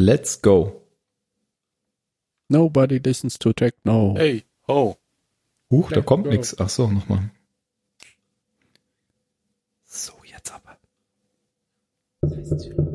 Let's go. Nobody listens to techno. Hey, ho. Huch, da kommt go. nix. Ach so, nochmal. So, jetzt aber. Danke.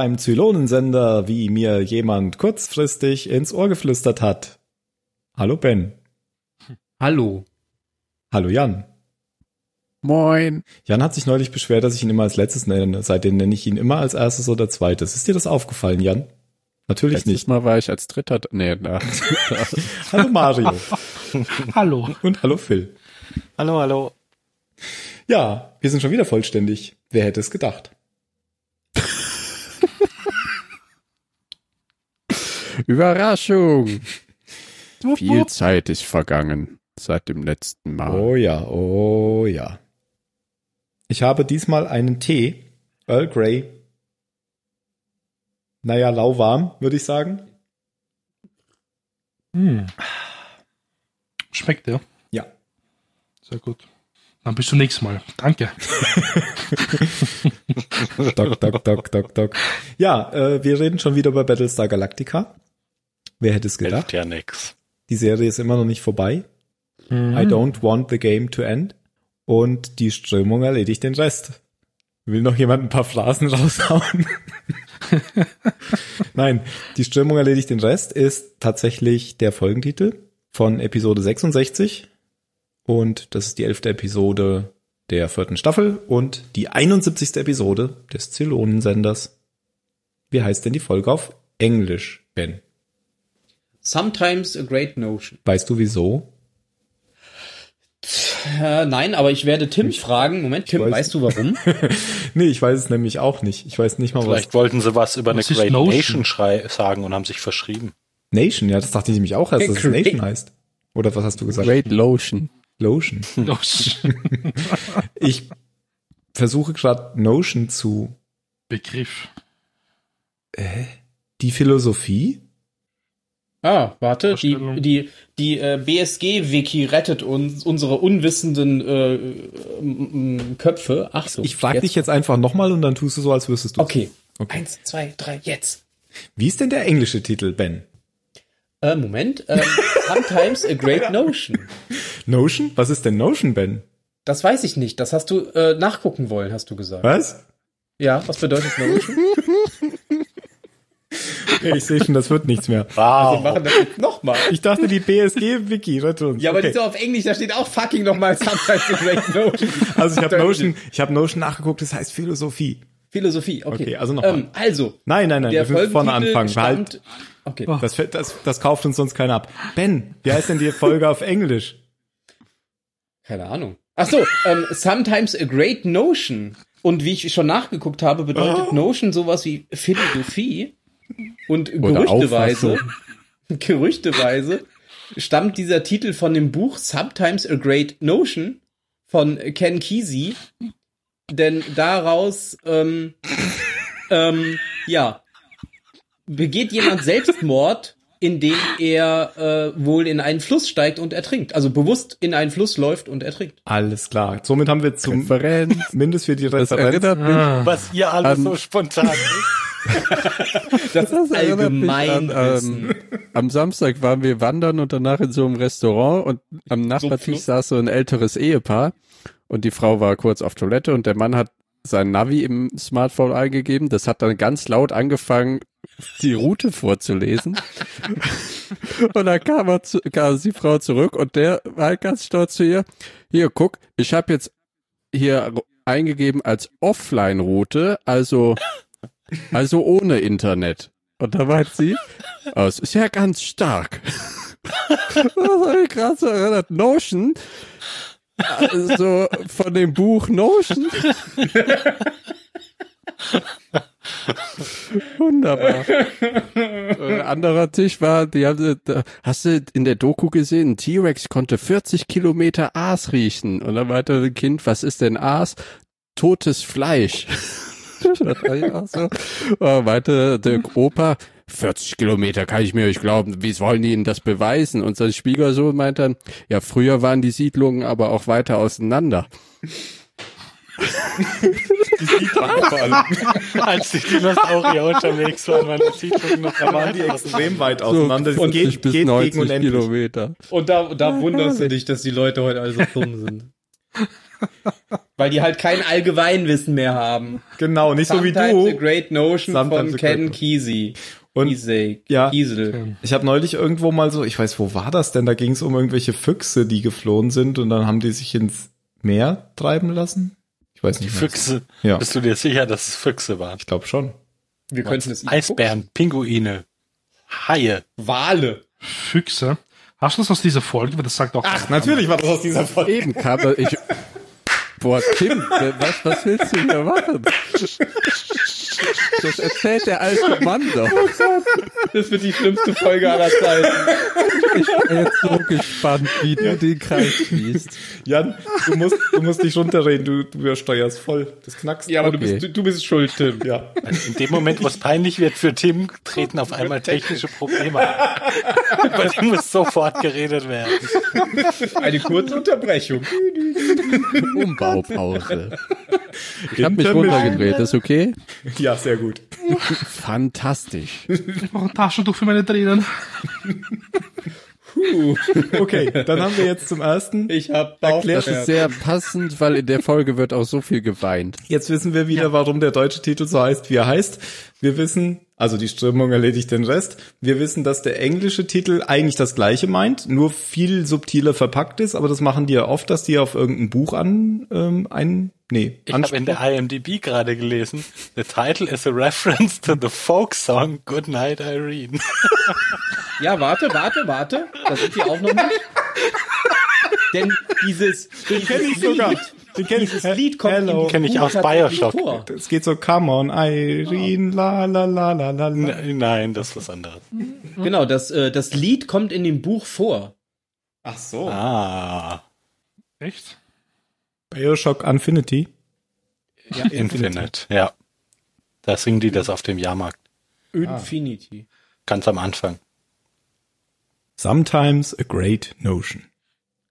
Beim Zylonensender, wie mir jemand kurzfristig ins Ohr geflüstert hat. Hallo Ben. Hallo. Hallo Jan. Moin. Jan hat sich neulich beschwert, dass ich ihn immer als letztes nenne. Seitdem nenne ich ihn immer als erstes oder zweites. Ist dir das aufgefallen, Jan? Natürlich Letztes nicht. Mal war ich als dritter. Nee, na. Hallo Mario. Hallo. Und hallo Phil. Hallo, hallo. Ja, wir sind schon wieder vollständig. Wer hätte es gedacht? Überraschung. Viel Zeit ist vergangen seit dem letzten Mal. Oh ja, oh ja. Ich habe diesmal einen Tee, Earl Grey. Naja, lauwarm, würde ich sagen. Hm. Schmeckt der? Ja. Sehr gut. Dann bis zum nächsten Mal. Danke. Doc, doc, doc, doc, doc. Ja, äh, wir reden schon wieder über Battlestar Galactica. Wer hätte es gedacht? Hilft ja nix. Die Serie ist immer noch nicht vorbei. Mhm. I don't want the game to end. Und die Strömung erledigt den Rest. Will noch jemand ein paar Phrasen raushauen? Nein, die Strömung erledigt den Rest ist tatsächlich der Folgentitel von Episode 66. Und das ist die elfte Episode der vierten Staffel und die 71. Episode des Zylonensenders. Wie heißt denn die Folge auf Englisch, Ben? Sometimes a great notion. Weißt du wieso? Äh, nein, aber ich werde Tim fragen. Moment, Tim, weiß- weißt du warum? Nee, ich weiß es nämlich auch nicht. Ich weiß nicht mal, was Vielleicht wollten sie was über eine Was ist Great Notion? Nation schrei sagen und haben sich verschrieben. Nation, ja, das dachte ich nämlich auch erst, dass es Great. Nation heißt. Oder was hast du gesagt? Great Lotion. Lotion. Los. Ich versuche gerade Notion zu Begriff. die Philosophie. Ah, warte, die, die, die äh, BSG-Wiki rettet uns unsere unwissenden äh, m- m- Köpfe. Ach so. Ich frage dich jetzt einfach nochmal und dann tust du so, als wüsstest du. Okay. Okay. Eins, zwei, drei, jetzt. Wie ist denn der englische Titel, Ben? Äh, Moment. Ähm, sometimes a great notion. Notion? Was ist denn Notion, Ben? Das weiß ich nicht. Das hast du äh, nachgucken wollen, hast du gesagt. Was? Ja, was bedeutet Notion? Ich sehe schon, das wird nichts mehr. Wir Wow. machen das jetzt nochmal. Ich dachte, die BSG-Wiki rettet uns. Ja, aber okay. die ist auf Englisch, da steht auch fucking nochmal sometimes a great notion. Also ich habe Notion, ich habe Notion nachgeguckt, das heißt Philosophie. Philosophie, okay. Okay, also nochmal. Ähm, also, Nein, nein, nein, wir müssen vorne anfangen. Halt, stammt, okay. das, das, das kauft uns sonst keiner ab. Ben, wie heißt denn die Folge auf Englisch? Keine Ahnung. Ach so, ähm, sometimes a great notion. Und wie ich schon nachgeguckt habe, bedeutet Oh. Notion sowas wie Philosophie. Und Oder gerüchteweise, gerüchteweise stammt dieser Titel von dem Buch Sometimes a Great Notion von Ken Kesey. Denn daraus, ähm, ähm, ja, begeht jemand Selbstmord, indem er äh, wohl in einen Fluss steigt und ertrinkt. Also bewusst in einen Fluss läuft und ertrinkt. Alles klar. Somit haben wir zum Referenz. mindest für die Das Referenz. erinnert mich, Was ihr alle so spontan. Das, ist erinnert mich an, ähm, am Samstag waren wir wandern und danach in so einem Restaurant und am Nachbartisch saß so ein älteres Ehepaar und die Frau war kurz auf Toilette und der Mann hat sein Navi im Smartphone eingegeben. Das hat dann ganz laut angefangen, die Route vorzulesen. und dann kam, er zu, kam die Frau zurück und der war halt ganz stolz zu ihr. Hier, guck, ich habe jetzt hier eingegeben als Offline-Route, also, also ohne Internet. Und da meint sie, oh, es ist ja ganz stark. Was habe ich gerade so erinnert? Notion, also von dem Buch Notion. Wunderbar. Ein anderer Tisch war, die haben, da, hast du in der Doku gesehen, ein T-Rex konnte 40 Kilometer Aas riechen. Und dann meinte ein Kind, was ist denn Aas? Totes Fleisch. So. Und meinte der Opa, 40 Kilometer kann ich mir nicht glauben. Wie wollen die Ihnen das beweisen? Und sein Schwiegersohn meinte dann, ja, früher waren die Siedlungen aber auch weiter auseinander. Die Siedlungen vor allem. Als die Dinosaurier unterwegs waren, waren die Siedlungen noch Da waren die extrem weit auseinander. So Das 50 geht, bis geht 90 gegen unendlich. Kilometer. Und da, da wunderst du dich, dass die Leute heute alle so dumm sind. Weil die halt kein Allgemeinwissen mehr haben. Genau, nicht so wie Sometimes a du. Great Notion Sometimes von Ken Kesey. Und- Kiesel. ja. Kiesel. Ich habe neulich irgendwo mal so, ich weiß, wo war das denn? Da ging es um irgendwelche Füchse, die geflohen sind und dann haben die sich ins Meer treiben lassen. Ich weiß Die nicht. Füchse. Ja. Bist du dir sicher, dass es Füchse waren? Ich glaube schon. Wir könnten es Eisbären, Pinguine, Haie. Wale. Füchse. Hast du das aus dieser Folge? Das sagt auch. Ach, natürlich war das aus dieser Folge. Eben kam er, ich. Boah, Tim, was, was willst du hier machen? Das erzählt der alte Mann doch. Das wird die schlimmste Folge aller Zeiten. Ich bin jetzt so gespannt, wie du den Kreis schließt. Jan, du musst, du musst dich runterreden, du, du übersteuerst voll. Das knackst. Ja, aber du, Okay. bist, du, du bist schuld, Tim. Ja. In dem Moment, wo es peinlich wird für Tim, treten auf einmal technische Probleme ein. Bei dem muss sofort geredet werden. Eine kurze Unterbrechung. Umbaupause. Ich habe mich runtergedreht, ist okay? Ja, sehr gut. Fantastisch. Ich brauche ein Taschentuch für meine Tränen. Okay, dann haben wir jetzt zum ersten. Ich hab Das Bauchschmerzen. ist sehr passend, weil in der Folge wird auch so viel geweint. Jetzt wissen wir wieder, warum der deutsche Titel so heißt, wie er heißt. Wir wissen, also die Strömung erledigt den Rest. Wir wissen, dass der englische Titel eigentlich das gleiche meint, nur viel subtiler verpackt ist, aber das machen die ja oft, dass die auf irgendein Buch an ähm, ein nee, Ich habe in der IMDb gerade gelesen, the title is a reference to the folk song Goodnight Irene. Ja, warte, warte, warte. Da sind wir auch noch nicht. Denn dieses, dieses kenn ich sogar. Lied, Den kenn ich. dieses Lied kommt Hello. im Kenn ich Buch aus Bioshock. Vor. Es geht so, come on, Irene, la la la la la. la. N- Nein, das ist was anderes. Genau, das, äh, das Lied kommt in dem Buch vor. Ach so. Ah, Echt? Bioshock Infinity. Ja, Infinite, ja. Da singen die das auf dem Jahrmarkt. Infinity. Ganz am Anfang. Sometimes a great notion.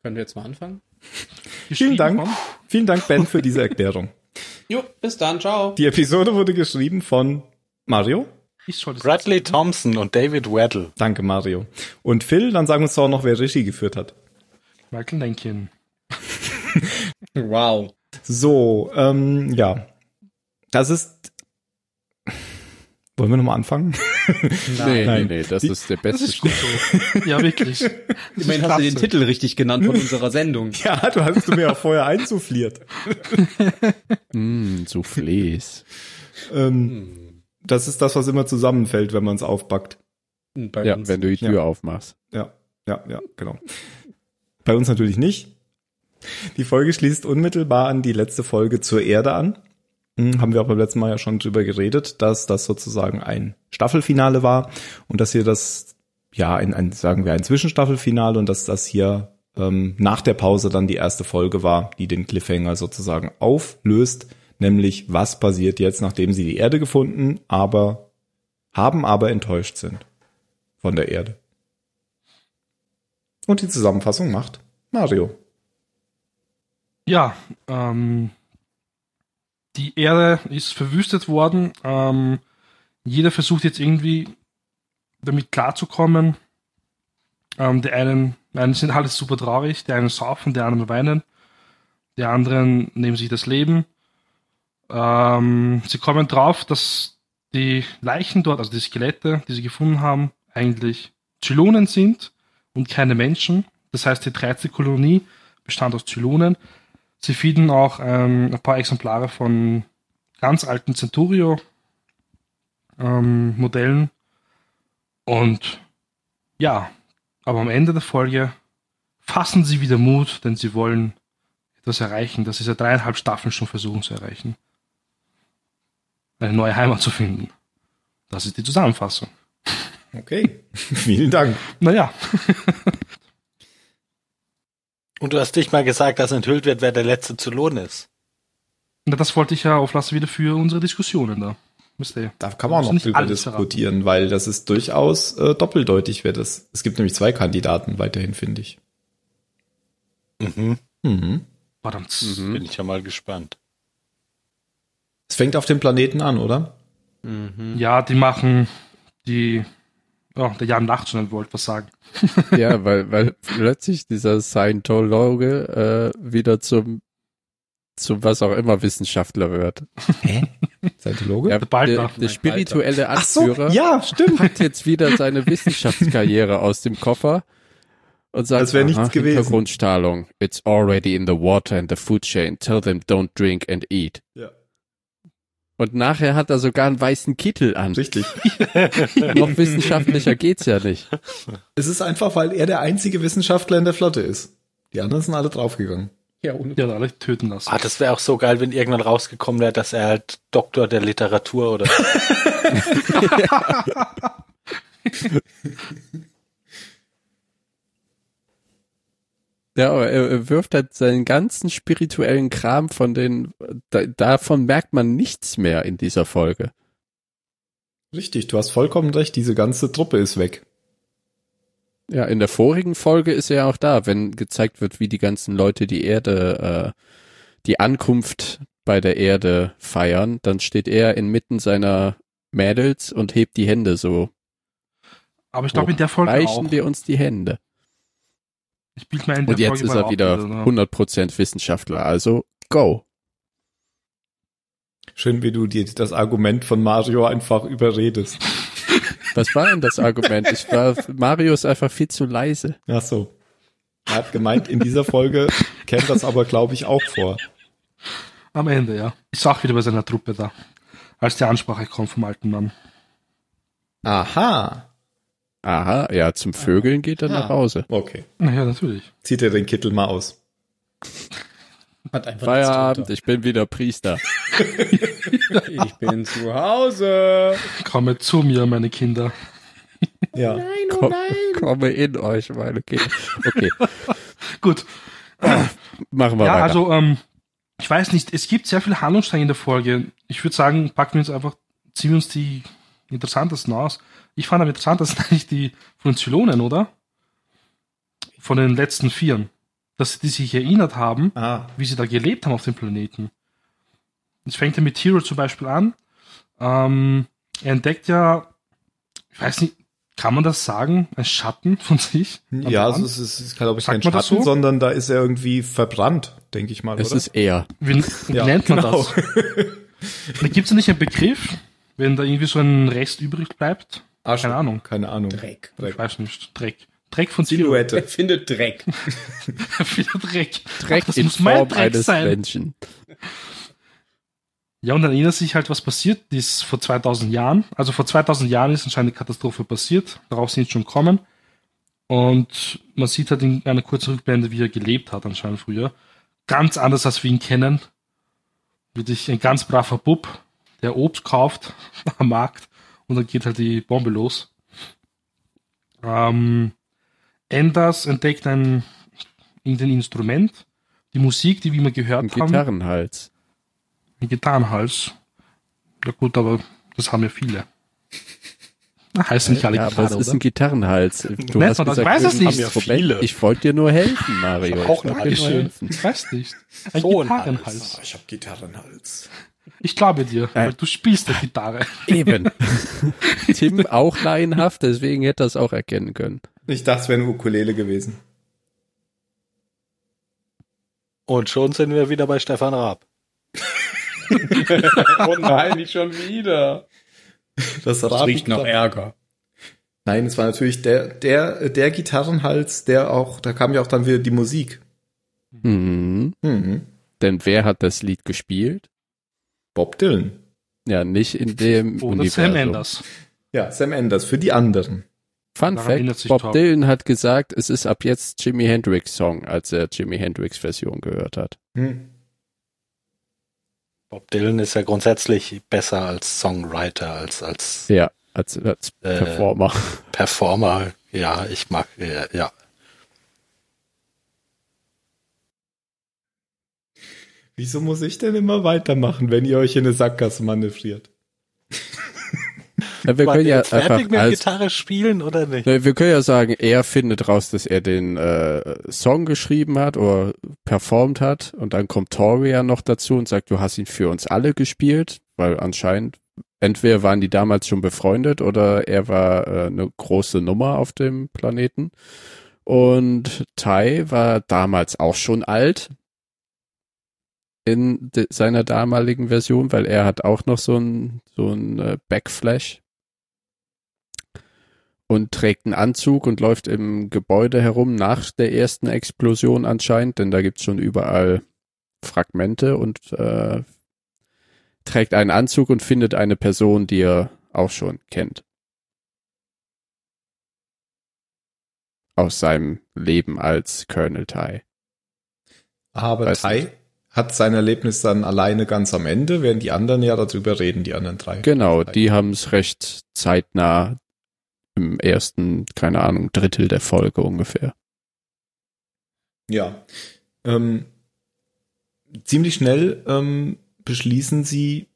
Können wir jetzt mal anfangen? Vielen Dank. Von? Vielen Dank, Ben, für diese Erklärung. Jo, bis dann, ciao. Die Episode wurde geschrieben von Mario. Ich Bradley Thompson und David Weddle. Danke, Mario. Und Phil, dann sagen wir uns doch noch, wer Regie geführt hat. Michael Lenkin. Wow. So, ähm, ja. Das ist. Wollen wir nochmal anfangen? Nee, Nein. nee, nee, das Die- ist der Das beste ist gut so. Ja, wirklich. Immerhin hast du den. Titel richtig genannt von unserer Sendung. ja, du hast du mir auch vorher einsuffliert. Mm, Soufflés. Ähm, das ist das, was immer zusammenfällt, wenn man es aufbackt. Bei Ja, uns. wenn du die Tür Ja. aufmachst. Ja, ja, ja, genau. Bei uns natürlich nicht. Die Folge schließt unmittelbar an die letzte Folge zur Erde an. Hm, Haben wir auch beim letzten Mal ja schon drüber geredet, dass das sozusagen ein Staffelfinale war und dass hier das, ja, ein, ein sagen wir ein Zwischenstaffelfinale und dass das hier ähm, nach der Pause dann die erste Folge war, die den Cliffhanger sozusagen auflöst, nämlich was passiert jetzt, nachdem sie die Erde gefunden, aber haben aber enttäuscht sind von der Erde. Und die Zusammenfassung macht Mario. Ja, ähm, die Erde ist verwüstet worden. Ähm, jeder versucht jetzt irgendwie damit klarzukommen. Ähm, die einen, einen sind alles super traurig, die einen saufen, die anderen weinen, die anderen nehmen sich das Leben. Ähm, sie kommen drauf, dass die Leichen dort, also die Skelette, die sie gefunden haben, eigentlich Zylonen sind und keine Menschen. Das heißt, die 13. Kolonie bestand aus Zylonen. Sie finden auch ähm, ein paar Exemplare von ganz alten Centurio ähm. Und ja, aber am Ende der Folge fassen sie wieder Mut, denn sie wollen etwas erreichen, das sie seit dreieinhalb Staffeln schon versuchen zu erreichen. Eine neue Heimat zu finden. Das ist die Zusammenfassung. Okay, vielen Dank. Naja, Und du hast nicht mal gesagt, dass enthüllt wird, wer der Letzte zu lohnen ist. na, das wollte ich ja auflassen wieder für unsere Diskussionen da. Da kann man auch noch nicht drüber alles diskutieren, weil das ist durchaus äh, doppeldeutig, wer das. Es gibt nämlich zwei Kandidaten weiterhin, finde ich. Mhm. Mhm. Verdammt. Bin ich ja mal gespannt. Es fängt auf dem Planeten an, oder? Ja, die machen die. Oh, der Jan lacht schon, er wollte was sagen. Ja, weil, weil plötzlich dieser Scientologe äh, wieder zum, zum was auch immer Wissenschaftler wird. Scientologe? Ja, Der der, der spirituelle Ach so, Anführer ja, stimmt. hat jetzt wieder seine Wissenschaftskarriere aus dem Koffer und sagt, Als wär nichts aha, gewesen. Hintergrundstrahlung. It's already in the water and the food chain. Tell them don't drink and eat. Ja. Und nachher hat er sogar einen weißen Kittel an. Richtig. Noch wissenschaftlicher geht's ja nicht. Es ist einfach, weil er der einzige Wissenschaftler in der Flotte ist. Die anderen sind alle draufgegangen. Ja, ohne Die hat alle töten lassen. Ah, das wäre auch so geil, wenn irgendwann rausgekommen wäre, dass er halt Doktor der Literatur oder Ja, aber er, er wirft halt seinen ganzen spirituellen Kram von den, da, davon merkt man nichts mehr in dieser Folge. Richtig, du hast vollkommen recht, diese ganze Truppe ist weg. Ja, in der vorigen Folge ist er ja auch da, wenn gezeigt wird, wie die ganzen Leute die Erde, äh, die Ankunft bei der Erde feiern, dann steht er inmitten seiner Mädels und hebt die Hände so. Aber ich glaube in der Folge Reichen auch. wir uns die Hände. Ich bild mir Und jetzt ist er wieder ne? 100% Wissenschaftler, also go. Schön, wie du dir das Argument von Mario einfach überredest. Was war denn das Argument? Ich war, Mario ist einfach viel zu leise. Ach so. Er hat gemeint, in dieser Folge käme das aber, glaube ich, auch vor. Am Ende, ja. Ich sag wieder bei seiner Truppe da. Als die Ansprache kommt vom alten Mann. Aha. Aha, ja, zum Vögeln geht er nach Hause. Okay. Naja, natürlich. Zieht er den Kittel mal aus. Hat einfach Feierabend, ich bin wieder Priester. Ich bin zu Hause. Komme zu mir, meine Kinder. Ja. Komm, komme in euch, meine Kinder. Okay, Gut. machen wir ja, weiter. also, ähm, ich weiß nicht, es gibt sehr viele Handlungsstränge in der Folge. Ich würde sagen, packen wir uns einfach, ziehen wir uns die interessantesten aus. Ich fand am interessantesten eigentlich die von den Zylonen, oder? Von den letzten Vieren. Dass die sich erinnert haben, Ah. wie sie da gelebt haben auf dem Planeten. Es fängt ja mit Hero zum Beispiel an. Ähm, er entdeckt ja, ich weiß nicht, kann man das sagen, ein Schatten von sich? an Ja, also es ist, es ist glaube ich, Sagt kein Schatten, so? sondern da ist er irgendwie verbrannt, denke ich mal, es oder? ist er. Wie, wie Ja, nennt man genau. das? Da gibt es ja nicht einen Begriff, wenn da irgendwie so ein Rest übrig bleibt. Asche. Keine Ahnung. Keine Ahnung. Dreck. Ich weiß nicht. Dreck. Dreck von Zero. Er Silhouette. findet Dreck. Wieder Dreck. Dreck Ach, das in muss mein Form Dreck eines sein. Menschen. Ja, und dann erinnert sich halt, was passiert ist vor 2000 Jahren. Also vor 2000 Jahren ist anscheinend eine Katastrophe passiert. Darauf sind sie schon kommen. Und man sieht halt in einer kurzen Rückblende, wie er gelebt hat anscheinend früher. Ganz anders, als wir ihn kennen. Wirklich ein ganz braver Bub, der Obst kauft am Markt und dann geht halt die Bombe los. Ähm, Enders entdeckt ein irgendein Instrument. Die Musik, die wir immer gehört Ein haben. Gitarrenhals. Ein Gitarrenhals. Ja gut, aber das haben ja viele. Na, heißen nicht alle Ja, aber Gitarre, ist oder? ein Gitarrenhals. Du Nennt hast man das? gesagt, Ich weiß es nicht. Instrument. Viele. Ich wollte dir nur helfen, Mario. Ich Auch Hals. helfen. Ich weiß nicht. Ein So ein Gitarrenhals. Ich habe Gitarrenhals. Ich glaube dir, Äh. weil du spielst der Gitarre. Eben. Tim auch laienhaft, deswegen hätte er es auch erkennen können. Ich dachte, es wäre eine Ukulele gewesen. Und schon sind wir wieder bei Stefan Raab. Oh nein, nicht schon wieder. Das, Das riecht nach Ärger. Nein, es war natürlich der, der, der Gitarrenhals, der auch, da kam ja auch dann wieder die Musik. Mhm. Mhm. Denn wer hat das Lied gespielt? Bob Dylan. Ja, nicht in dem Oder Universum. Sam Enders. Ja, Sam Enders für die anderen. Fun Daran Fact, Bob Tom. Dylan hat gesagt, es ist ab jetzt Jimi Hendrix Song, als er Jimi Hendrix Version gehört hat. Hm. Bob Dylan ist ja grundsätzlich besser als Songwriter, als, als Ja, als, als Äh, Performer. Performer. Ja, ich mag, ja, ja. Wieso muss ich denn immer weitermachen, wenn ihr euch in eine Sackgasse manövriert? Ja, wir War können ja fertig einfach mit als, Gitarre spielen oder nicht? Ne, Wir können ja sagen, er findet raus, dass er den äh, Song geschrieben hat oder performt hat und dann kommt Toria noch dazu und sagt, du hast ihn für uns alle gespielt, weil anscheinend entweder waren die damals schon befreundet oder er war äh, eine große Nummer auf dem Planeten. Und Tai war damals auch schon alt in de seiner damaligen Version, weil er hat auch noch so ein so ein äh, Backflash und trägt einen Anzug und läuft im Gebäude herum nach der ersten Explosion anscheinend, denn da gibt's schon überall Fragmente und äh, trägt einen Anzug und findet eine Person, die er auch schon kennt. Aus seinem Leben als Colonel Tai. Aber Weiß Tai hat sein Erlebnis dann alleine ganz am Ende, während die anderen ja darüber reden, die anderen drei. Genau, die haben es recht zeitnah im ersten, keine Ahnung, Drittel der Folge ungefähr. Ja. Ähm, ziemlich schnell ähm, beschließen sie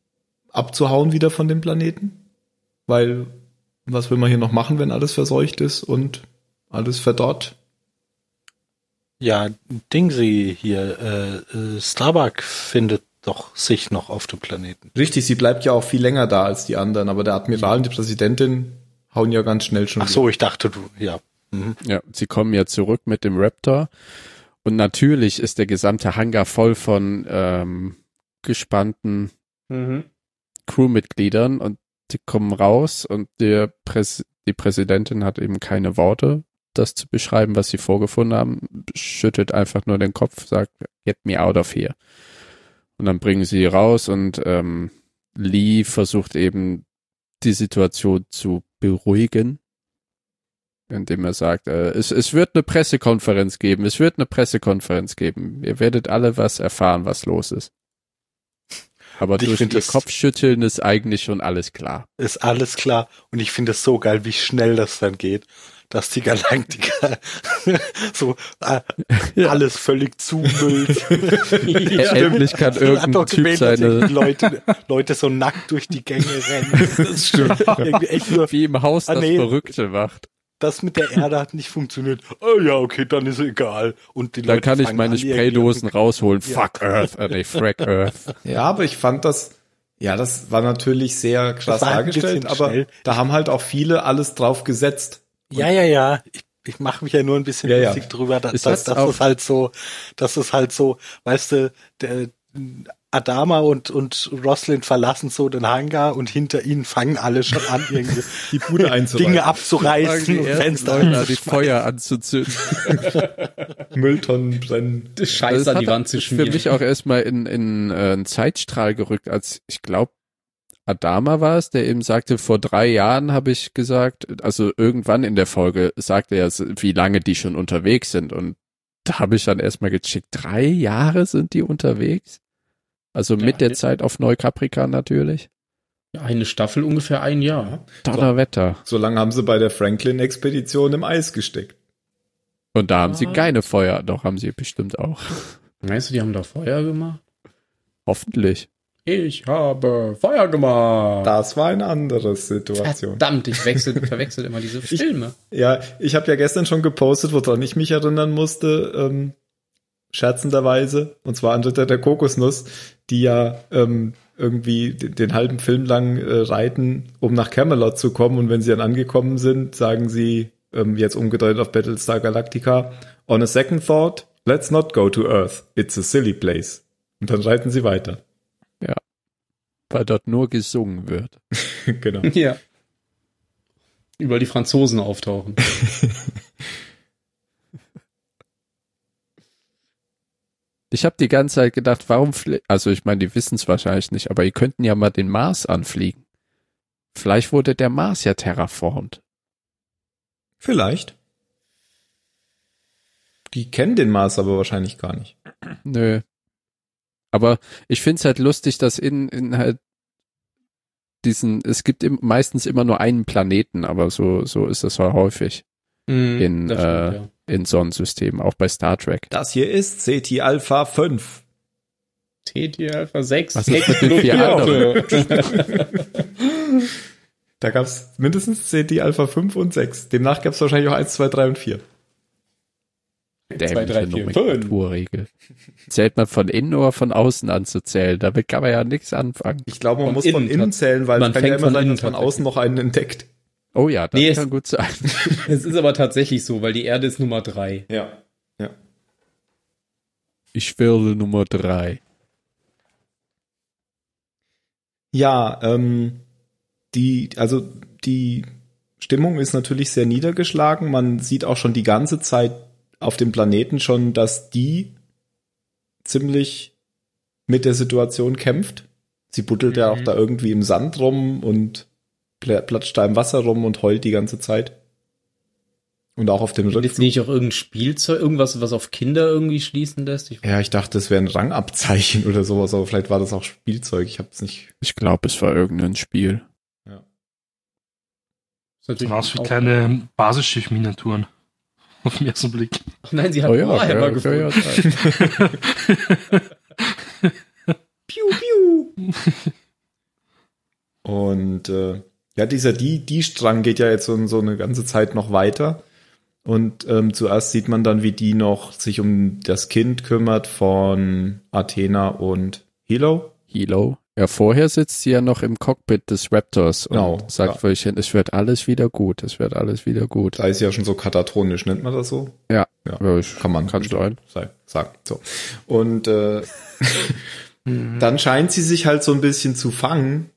abzuhauen wieder von dem Planeten, weil was will man hier noch machen, wenn alles verseucht ist und alles verdorrt? Ja, Dingsy hier, äh, äh, Starbuck findet doch sich noch auf dem Planeten. Richtig, sie bleibt ja auch viel länger da als die anderen, aber der Admiral und die Präsidentin hauen ja ganz schnell schon. Ach so, ich dachte du, ja. Mhm. Ja, sie kommen ja zurück mit dem Raptor. Und natürlich ist der gesamte Hangar voll von ähm, gespannten Mhm. Crewmitgliedern und die kommen raus und der Präs die Präsidentin hat eben keine Worte, das zu beschreiben, was sie vorgefunden haben, schüttelt einfach nur den Kopf, sagt, get me out of here. Und dann bringen sie raus und ähm, Lee versucht eben die Situation zu beruhigen, indem er sagt, äh, es, es wird eine Pressekonferenz geben, es wird eine Pressekonferenz geben. Ihr werdet alle was erfahren, was los ist. Aber Ich durch find ihr das- Kopfschütteln ist eigentlich schon alles klar. Ist alles klar. Und ich finde es so geil, wie schnell das dann geht, dass die Galaktiker so äh, Ja. alles völlig zumüllt. Endlich kann irgendein Typ gemeint, seine, Leute, Leute so nackt durch die Gänge rennen. Das stimmt. Irgendwie echt nur, wie im Haus Ah, das nee. Verrückte macht. das mit der Erde hat nicht funktioniert. Oh ja, okay, dann ist egal. Und die Dann Leute kann ich meine Spraydosen rausholen. Ja. Fuck Earth, äh, nee, Frack Earth. Ja, aber ich fand das, ja, das war natürlich sehr krass dargestellt, aber schnell. da haben halt auch viele alles drauf gesetzt. Ja, ja, ja. Ich, ich mache mich ja nur ein bisschen Ja, ja. lustig drüber, dass, Ist dass, das dass auch- es halt so, dass es halt so, weißt du, der Adama und, und Roslin verlassen so den Hangar und hinter ihnen fangen alle schon an, irgendwie Die Bude einzureißen. Dinge abzureißen und Fenster Leute, die. Feuer anzuzünden. Mülltonnen brennen. Scheiße an hat die Wand zu ist für schmieren. mich auch erstmal in, in äh, einen Zeitstrahl gerückt, als ich glaube, Adama war es, der eben sagte, vor drei Jahren habe ich gesagt, also irgendwann in der Folge sagte er, wie lange die schon unterwegs sind. Und da habe ich dann erstmal gecheckt, drei Jahre sind die unterwegs? Also mit Ja. der Zeit auf Neukaprika natürlich. Eine Staffel ungefähr ein Jahr. Donnerwetter. So lange haben sie bei der Franklin-Expedition im Eis gesteckt. Und da haben sie Ah. keine Feuer, doch haben sie bestimmt auch. Meinst du, die haben da Feuer gemacht? Hoffentlich. Ich habe Feuer gemacht. Das war eine andere Situation. Verdammt, ich wechsel, verwechsel immer diese Filme. Ja, ich habe ja gestern schon gepostet, woran ich mich erinnern musste, ähm, scherzenderweise, und zwar an Ritter der Kokosnuss, die ja ähm, irgendwie den, den halben Film lang äh, reiten, um nach Camelot zu kommen, und wenn sie dann angekommen sind, sagen sie, ähm, jetzt umgedeutet auf Battlestar Galactica, on a second thought, let's not go to Earth, it's a silly place. Und dann reiten sie weiter. Weil dort nur gesungen wird. genau. Ja. Überall die Franzosen auftauchen. Ich habe die ganze Zeit gedacht, warum, also ich meine, die wissen es wahrscheinlich nicht, aber ihr könnten ja mal den Mars anfliegen. Vielleicht wurde der Mars ja terraformt. Vielleicht. Die kennen den Mars aber wahrscheinlich gar nicht. Nö. Aber ich find's halt lustig, dass in, in halt diesen, es gibt im, meistens immer nur einen Planeten, aber so, so ist das ja häufig Mhm, In, das äh, stimmt, in Sonnensystemen, auch bei Star Trek. Das hier ist CT Alpha 5. ja. TT Alpha 6. Was ist mit den vier anderen? Da gab's mindestens CT Alpha 5 und 6. Demnach gab's wahrscheinlich auch 1, 2, 3 und 4. Zwei, drei, vier. Nomenklaturregel. Zählt man von innen oder von außen anzuzählen? Damit kann man ja nichts anfangen. Ich glaube, man Von muss von innen innen tats- zählen, weil man es kann ja fängt immer von sein, innen dass man außen noch einen entdeckt. Oh ja, das Nee, es- kann gut sein. Es ist aber tatsächlich so, weil die Erde ist Nummer drei. Ja. Ich wähle Nummer drei. Ja, ähm, die, also die Stimmung ist natürlich sehr niedergeschlagen. Man sieht auch schon die ganze Zeit auf dem Planeten schon, dass die ziemlich mit der Situation kämpft. Sie buddelt ja auch Mhm. da irgendwie im Sand rum und pl- platscht da im Wasser rum und heult die ganze Zeit. Und auch auf dem jetzt Rückflug. nicht auch irgendein Spielzeug, irgendwas, was auf Kinder irgendwie schließen lässt? Ich Ja, ich dachte, das wäre ein Rangabzeichen oder sowas, aber vielleicht war das auch Spielzeug. Ich habe es nicht. Ich glaube, es war irgendein Spiel. ist natürlich Sieht aus wie kleine Basisschiff-Miniaturen. Auf den ersten Blick. Ach nein, sie hat Oh ja, Warhammer ja, ja, gefunden. ja. Piu, piu. Und äh, ja, dieser die die Strang geht ja jetzt so, so eine ganze Zeit noch weiter. Und ähm, zuerst sieht man dann, wie die noch sich um das Kind kümmert von Athena und Hilo. Hilo. Ja, vorher sitzt sie ja noch im Cockpit des Raptors und Genau, sagt ja. hin, es wird alles wieder gut, es wird alles wieder gut. Da ist sie ja schon so katatonisch, nennt man das so? Ja. ja. Ja, ich- kann man kann sein. sei- sagen. So. Und äh, dann scheint sie sich halt so ein bisschen zu fangen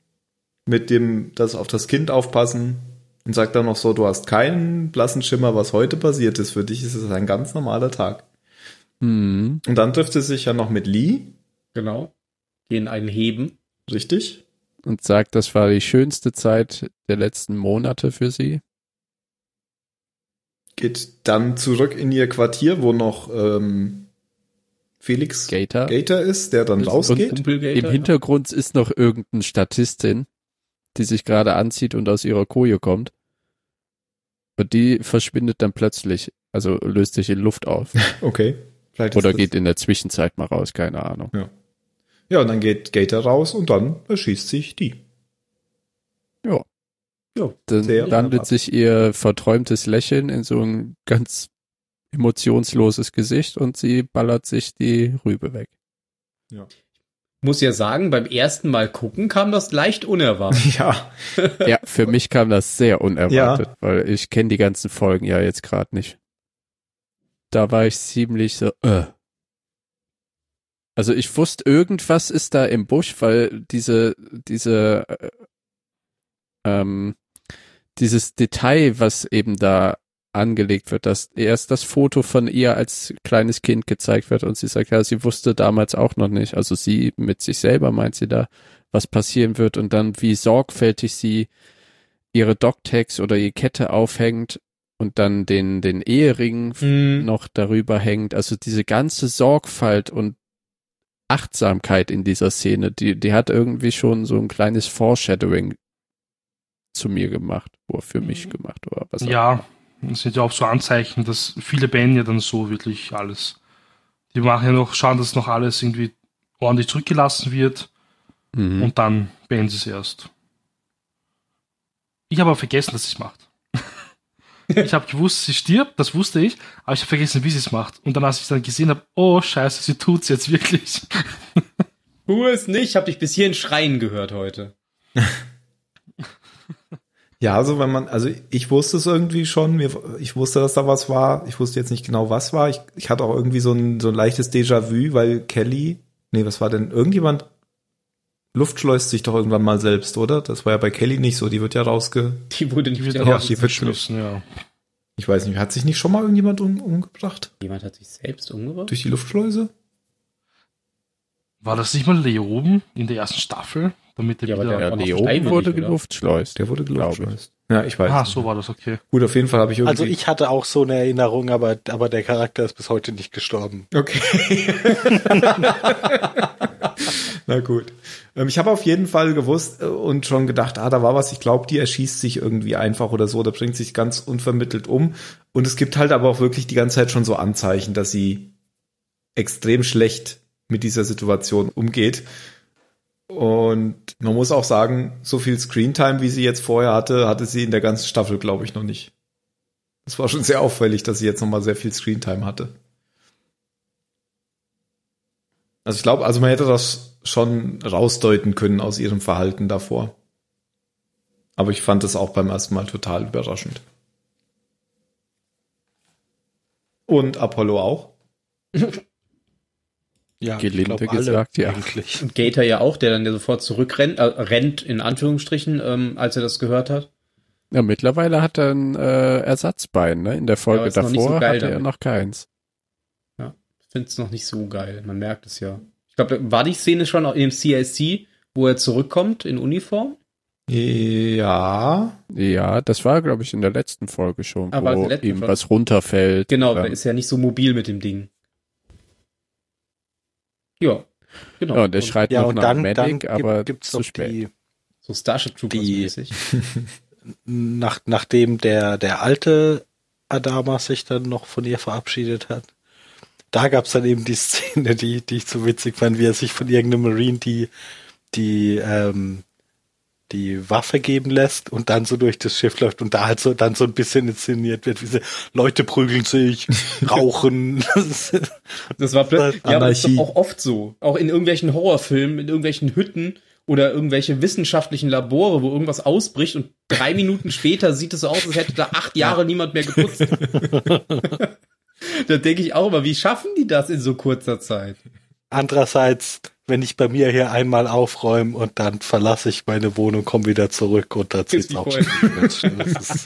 mit dem, das auf das Kind aufpassen und sagt dann noch so, du hast keinen blassen Schimmer, was heute passiert ist. Für dich ist es ein ganz normaler Tag. Mhm. Und dann trifft sie sich ja noch mit Lee, Genau. Gehen einen heben. Richtig? Und sagt, das war die schönste Zeit der letzten Monate für sie. Geht dann zurück in ihr Quartier, wo noch ähm, Felix Gator. Gator ist, der dann rausgeht. Im Hintergrund ist noch irgendeine Statistin, die sich gerade anzieht und aus ihrer Koje kommt. Und die verschwindet dann plötzlich, also löst sich in Luft auf. Okay. Vielleicht Oder geht in der Zwischenzeit mal raus, keine Ahnung. Ja, und dann geht Gator raus und dann erschießt sich die. Ja. Ja. Dann wunderbar. sich ihr verträumtes Lächeln in so ein ganz emotionsloses Gesicht und sie ballert sich die Rübe weg. Muss ja sagen, beim ersten Mal gucken kam das leicht unerwartet. Ja, Ja, für mich kam das sehr unerwartet, weil ich kenne die ganzen Folgen ja jetzt gerade nicht. Da war ich ziemlich so, äh. Also ich wusste, irgendwas ist da im Busch, weil diese, diese, äh, ähm, dieses Detail, was eben da angelegt wird, dass erst das Foto von ihr als kleines Kind gezeigt wird und sie sagt, ja, sie wusste damals auch noch nicht, also sie mit sich selber meint sie da, was passieren wird und dann wie sorgfältig sie ihre Dogtags oder die Kette aufhängt und dann den, den Ehering Mhm. noch darüber hängt. Also diese ganze Sorgfalt und Achtsamkeit in dieser Szene, die, die hat irgendwie schon so ein kleines Foreshadowing zu mir gemacht, oder für mich gemacht, oder was Ja, das sind ja auch so Anzeichen, dass viele beenden ja dann so wirklich alles. Die machen ja noch, schauen, dass noch alles irgendwie ordentlich zurückgelassen wird Mhm. und dann beenden sie es erst. Ich habe aber vergessen, dass sie es macht. Ich habe gewusst, sie stirbt, das wusste ich, aber ich habe vergessen, wie sie es macht. Und dann, als ich dann gesehen habe, oh scheiße, sie tut's jetzt wirklich. Tu es nicht, hab dich bis hierhin schreien gehört heute. ja, also wenn man, also ich wusste es irgendwie schon, ich wusste, dass da was war. Ich wusste jetzt nicht genau, was war. Ich, ich hatte auch irgendwie so ein, so ein leichtes Déjà-vu, weil Kelly, nee, was war denn? Irgendjemand luftschleust sich doch irgendwann mal selbst, oder? Das war ja bei Kelly nicht so. Die wird ja rausge, Die wurde Die nicht wird Ja, raus die wird geschmissen, ja. ich weiß nicht, hat sich nicht schon mal irgendjemand um, umgebracht? Jemand hat sich selbst umgebracht? Durch die Luftschleuse? War das nicht mal Leoben in der ersten Staffel? Damit er Ja, wieder. der- oben wurde geluftschleust. Der wurde geluftschleust. Ja, ich weiß. ah, so war das, okay. Gut, auf jeden Fall habe ich irgendwie. Also ich hatte auch so eine Erinnerung, aber, aber der Charakter ist bis heute nicht gestorben. Okay. Na gut. Ähm, ich habe auf jeden Fall gewusst äh, und schon gedacht, ah, da war was. Ich glaube, die erschießt sich irgendwie einfach oder so, oder bringt sich ganz unvermittelt um. Und es gibt halt aber auch wirklich die ganze Zeit schon so Anzeichen, dass sie extrem schlecht mit dieser Situation umgeht. Und man muss auch sagen, so viel Screentime, wie sie jetzt vorher hatte, hatte sie in der ganzen Staffel, glaube ich, noch nicht. Es war schon sehr auffällig, dass sie jetzt noch mal sehr viel Screentime hatte. Also ich glaube, also man hätte das schon rausdeuten können aus ihrem Verhalten davor. Aber ich fand es auch beim ersten Mal total überraschend. Und Apollo auch. Ja, Gelinde ich glaub, alle gesagt, ja. Eigentlich. Und Gator ja auch, der dann ja sofort zurückrennt, äh, rennt in Anführungsstrichen, ähm, als er das gehört hat. Ja, mittlerweile hat er ein äh, Ersatzbein, ne? In der Ja, Folge so davor geil hatte er damit. noch keins. Ich finde es noch nicht so geil. Man merkt es ja. Ich glaube, war die Szene schon auch im CIC, wo er zurückkommt in Uniform? Ja. Ja, das war, glaube ich, in der letzten Folge schon, Ah, war das wo ihm Folge? was runterfällt. Genau, er ist ja nicht so mobil mit dem Ding. Ja, genau. ja, und er schreit Ja, noch und nach dann, Medic, dann aber gibt, zu spät. die, so Starship Troopers die- mäßig. nach, nachdem der, der alte Adama sich dann noch von ihr verabschiedet hat. Da gab's dann eben die Szene, die, die ich so witzig fand, wie er sich von irgendeinem Marine die, die, ähm, die Waffe geben lässt und dann so durch das Schiff läuft und da halt so dann so ein bisschen inszeniert wird, wie sie Leute prügeln sich, rauchen. Das war plötzlich, ja, aber das ist auch oft so. Auch in irgendwelchen Horrorfilmen, in irgendwelchen Hütten oder irgendwelche wissenschaftlichen Labore, wo irgendwas ausbricht und drei Minuten später sieht es so aus, als hätte da acht Jahre niemand mehr geputzt. da denke ich auch immer, wie schaffen die das in so kurzer Zeit? Andererseits, wenn ich bei mir hier einmal aufräume und dann verlasse ich meine Wohnung, komme wieder zurück und da zieht's wie auch schon. Das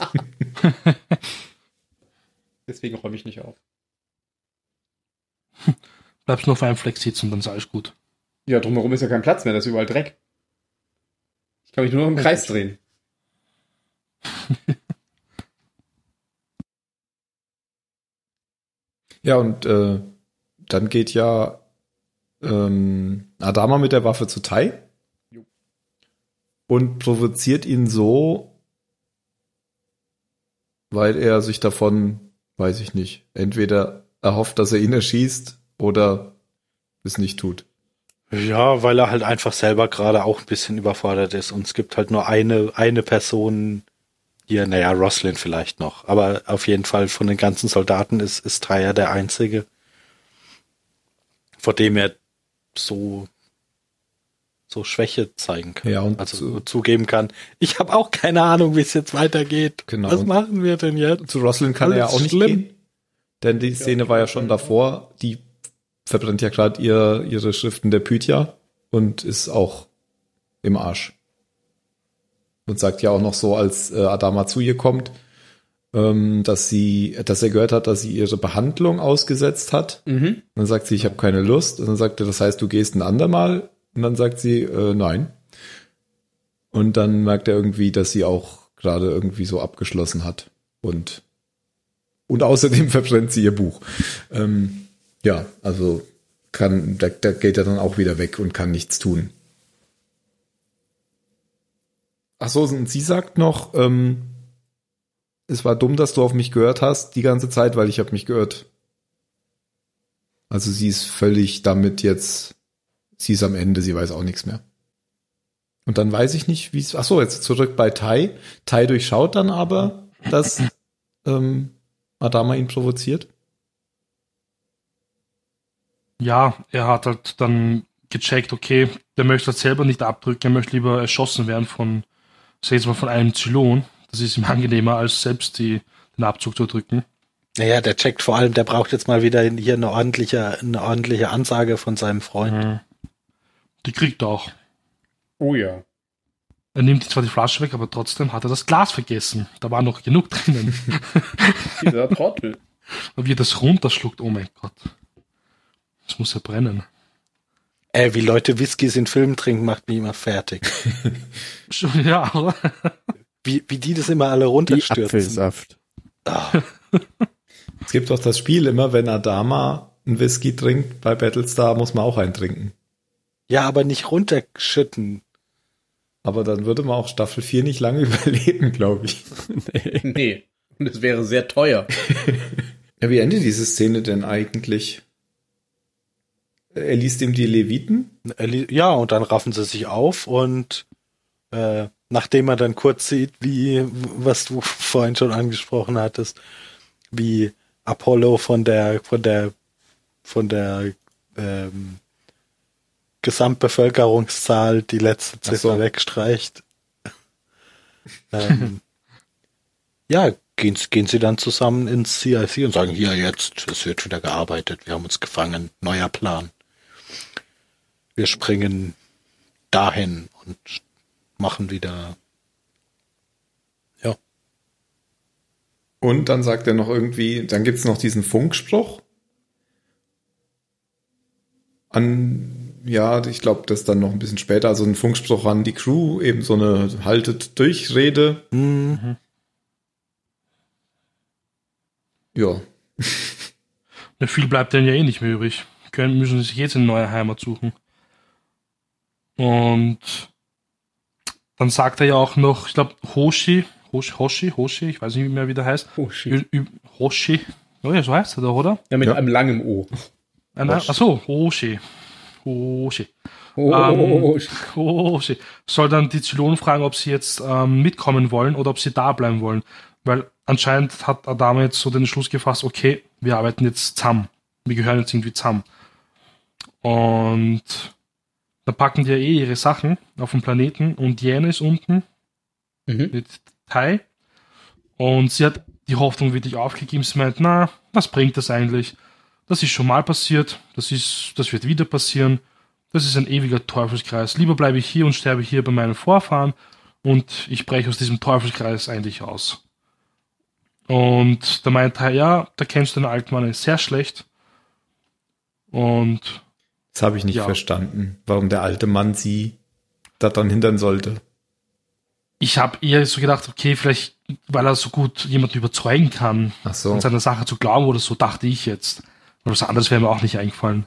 Deswegen räume ich nicht auf. Bleibst nur auf einem Fleck sitzen, dann ist alles gut. Ja, drumherum ist ja kein Platz mehr, da ist überall Dreck. Ich kann mich nur noch im Kreis drehen. Ja, und äh, dann geht ja ähm, Adama mit der Waffe zu Tai Jo. und provoziert ihn so, weil er sich davon, weiß ich nicht, entweder erhofft, dass er ihn erschießt oder es nicht tut. Ja, weil er halt einfach selber gerade auch ein bisschen überfordert ist und es gibt halt nur eine, eine Person hier, naja, Roslyn vielleicht noch, aber auf jeden Fall von den ganzen Soldaten ist, ist Tyre der einzige, vor dem er so, so Schwäche zeigen kann. Ja, und also zu- zugeben kann, ich habe auch keine Ahnung, wie es jetzt weitergeht. Genau. Was machen wir denn jetzt? Zu Roslyn kann er ja Alles auch nicht schlimm. gehen. Denn die Szene war ja schon davor. Die verbrennt ja gerade ihr, ihre Schriften der Pythia und ist auch im Arsch. Und sagt ja auch noch so, als äh, Adama zu ihr kommt, ähm, dass sie, dass er gehört hat, dass sie ihre Behandlung ausgesetzt hat. Mhm. Dann sagt sie, ich habe keine Lust. Und dann sagt er, das heißt, du gehst ein andermal. Und dann sagt sie, äh, nein. Und dann merkt er irgendwie, dass sie auch gerade irgendwie so abgeschlossen hat. Und, und außerdem verbrennt sie ihr Buch. Ähm, ja, also kann, da, da geht er dann auch wieder weg und kann nichts tun. Ach so, und sie sagt noch, ähm, es war dumm, dass du auf mich gehört hast die ganze Zeit, weil ich habe mich gehört. Also sie ist völlig damit jetzt, sie ist am Ende, sie weiß auch nichts mehr. Und dann weiß ich nicht, wie es, ach so, jetzt zurück bei Tai. Tai durchschaut dann aber, dass ähm, Adama ihn provoziert. Ja, er hat halt dann gecheckt, okay, der möchte halt selber nicht abdrücken, er möchte lieber erschossen werden von, sag ich jetzt mal, von einem Zylon. Das ist ihm angenehmer, als selbst die, den Abzug zu drücken. Naja, der checkt vor allem, der braucht jetzt mal wieder hier eine ordentliche, eine ordentliche Ansage von seinem Freund. Mhm. Die kriegt er auch. Oh ja. Er nimmt zwar die Flasche weg, aber trotzdem hat er das Glas vergessen. Da war noch genug drinnen. Dieser Trottel. Und wie er das runterschluckt, oh mein Gott. Das muss ja brennen. Ey, wie Leute Whiskys in Filmen trinken, macht mich immer fertig. Ja? Wie, wie die das immer alle Wie runterstürzen. Apfelsaft. Ah, Es gibt doch das Spiel immer, wenn Adama einen Whisky trinkt, bei Battlestar muss man auch einen trinken. ja, aber nicht runterschütten. Aber dann würde man auch Staffel 4 nicht lange überleben, glaube ich. Nee. Und es wäre sehr teuer. Ja, wie endet diese Szene denn eigentlich? Er liest ihm die Leviten? Ja, und dann raffen sie sich auf und äh, nachdem er dann kurz sieht, wie, was du vorhin schon angesprochen hattest, wie Apollo von der, von der, von der ähm, Gesamtbevölkerungszahl die letzte Ziffer so. wegstreicht. ähm, ja, gehen, gehen sie dann zusammen ins CIC und sagen, hier jetzt, es wird wieder gearbeitet, wir haben uns gefangen, neuer Plan. Wir springen dahin und machen wieder. Ja. Und dann sagt er noch irgendwie, dann gibt's noch diesen Funkspruch. An, ja, ich glaube, das dann noch ein bisschen später, also ein Funkspruch an die Crew, eben so eine haltet durch Rede. Mhm. Ja. Ja, viel bleibt denen ja eh nicht mehr übrig. Können, müssen sich jetzt eine neue Heimat suchen. Und dann sagt er ja auch noch, ich glaube, Hoshi, Hoshi, Hoshi, Hoshi, ich weiß nicht mehr, wie der heißt. Shit. Ü- Ü- Hoshi, oh ja, so heißt er doch, oder? Ja, mit Ja. einem langen O. Ah, nein, ach so, Hoshi. Hoshi. Oh, Ähm, oh, oh, oh. Hoshi. Soll dann die Zylonen fragen, ob sie jetzt ähm, mitkommen wollen oder ob sie da bleiben wollen. Weil anscheinend hat Adama jetzt so den Schluss gefasst, okay, wir arbeiten jetzt zusammen. Wir gehören jetzt irgendwie zusammen. Und da packen die ja eh ihre Sachen auf dem Planeten und Yen ist unten Mhm. mit Tai. Und sie hat die Hoffnung wirklich aufgegeben. Sie meint, na, was bringt das eigentlich? Das ist schon mal passiert, das ist, das wird wieder passieren. Das ist ein ewiger Teufelskreis. Lieber bleibe ich hier und sterbe hier bei meinen Vorfahren und ich breche aus diesem Teufelskreis eigentlich aus. Und da meint er, ja, da kennst du den alten Mann sehr schlecht. Und Das habe ich nicht Ja. verstanden, warum der alte Mann sie da dann hindern sollte. ich habe eher so gedacht, okay, vielleicht, weil er so gut jemanden überzeugen kann, Ach so. an seiner Sache zu glauben oder so, dachte ich jetzt. Weil was anderes wäre mir auch nicht eingefallen.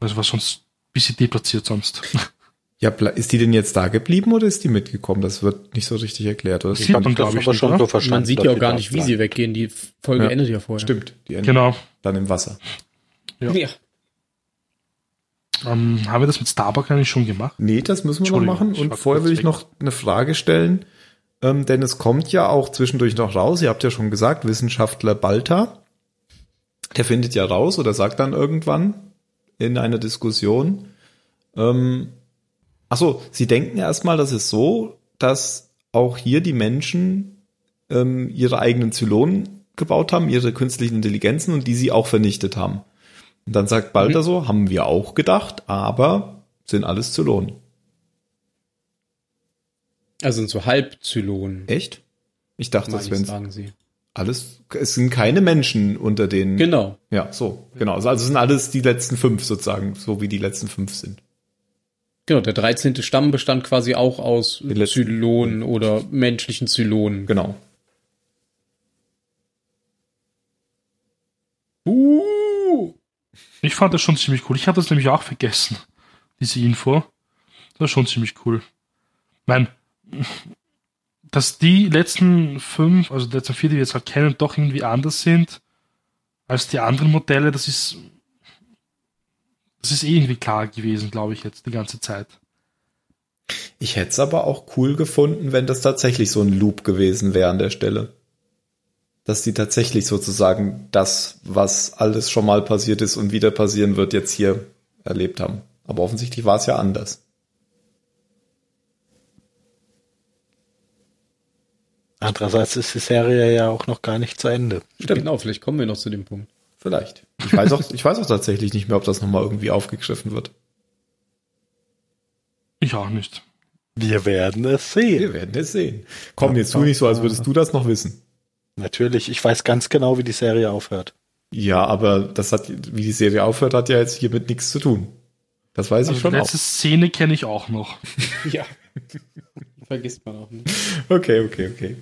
Also was sonst ein bisschen deplatziert sonst. Ja, ist die denn jetzt da geblieben oder ist die mitgekommen? Das wird nicht so richtig erklärt. Oder? Sieht man, Das glaube ich, aber schon so verstanden. Man sieht ja auch sie gar nicht, wie bleiben. sie weggehen. Die Folge Ja. endet ja vorher. Stimmt, die endet Genau. dann im Wasser. Ja. Ja. Ähm, haben wir das mit Starbucks eigentlich schon gemacht? Nee, das müssen wir noch machen. Und vorher will ich noch eine Frage stellen, ähm, denn es kommt ja auch zwischendurch noch raus. Ihr habt ja schon gesagt, Wissenschaftler Balta, der findet ja raus oder sagt dann irgendwann in einer Diskussion, ähm, ach so, sie denken erstmal, das ist so, dass auch hier die Menschen ähm, ihre eigenen Zylonen gebaut haben, ihre künstlichen Intelligenzen und die sie auch vernichtet haben. Und dann sagt Balta so, haben wir auch gedacht, aber sind alles Zylonen. Also sind so Halbzylonen. Echt? Ich dachte, das wären sagen sie. alles, es sind keine Menschen unter den. Genau. Ja, so, genau. Also sind alles die letzten fünf sozusagen, so wie die letzten fünf sind. Genau, der 13. Stamm bestand quasi auch aus letzten- Zylonen oder menschlichen Zylonen. Genau. Uh, Ich fand das schon ziemlich cool. Ich habe das nämlich auch vergessen, diese Info. Das war schon ziemlich cool. Mein, dass die letzten fünf, also die letzten vier, die wir jetzt halt kennen, doch irgendwie anders sind als die anderen Modelle, das ist, das ist eh irgendwie klar gewesen, glaube ich, jetzt die ganze Zeit. Ich hätte es aber auch cool gefunden, wenn das tatsächlich so ein Loop gewesen wäre an der Stelle. Dass die tatsächlich sozusagen das, was alles schon mal passiert ist und wieder passieren wird, jetzt hier erlebt haben. Aber offensichtlich war es ja anders. Andererseits ist die Serie ja auch noch gar nicht zu Ende. Stimmt. Genau, vielleicht kommen wir noch zu dem Punkt. Vielleicht. Ich weiß auch, ich weiß auch tatsächlich nicht mehr, ob das nochmal irgendwie aufgegriffen wird. Ich auch nicht. Wir werden es sehen. Wir werden es sehen. Komm, jetzt tu nicht so, als würdest du das noch wissen. Natürlich, ich weiß ganz genau, wie die Serie aufhört. Ja, aber das hat, wie die Serie aufhört, hat ja jetzt hiermit nichts zu tun. Das weiß ich Also schon die auch. letzte Szene kenne ich auch noch. Ja. Vergisst man auch nicht. Okay, okay, okay.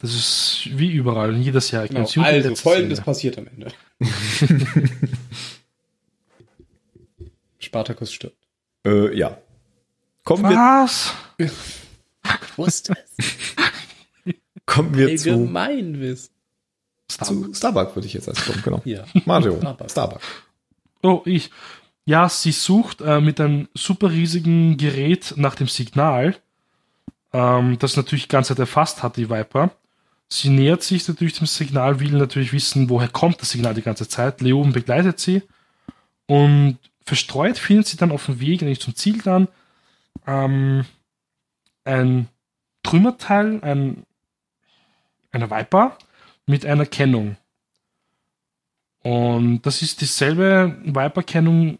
Das ist wie überall, jedes Jahr. Ich Genau. Also, folgendes Szene. passiert am Ende. Spartacus stirbt. Äh, ja. Kommen wir, Was? Wusste es. Kommen wir zu, Allgemeinwissen. zu Starbuck, würde ich jetzt erst kommen, genau. Ja. Mario, Starbuck. Starbuck. Oh, ich. Ja, sie sucht äh, mit einem super riesigen Gerät nach dem Signal, ähm, das natürlich die ganze Zeit erfasst hat, die Viper. Sie nähert sich natürlich dem Signal, will natürlich wissen, woher kommt das Signal die ganze Zeit. Leoben begleitet sie und verstreut findet sie dann auf dem Weg, eigentlich zum Ziel dann, ähm, ein Trümmerteil, ein, eine Viper mit einer Kennung. Und das ist dieselbe Viper-Kennung,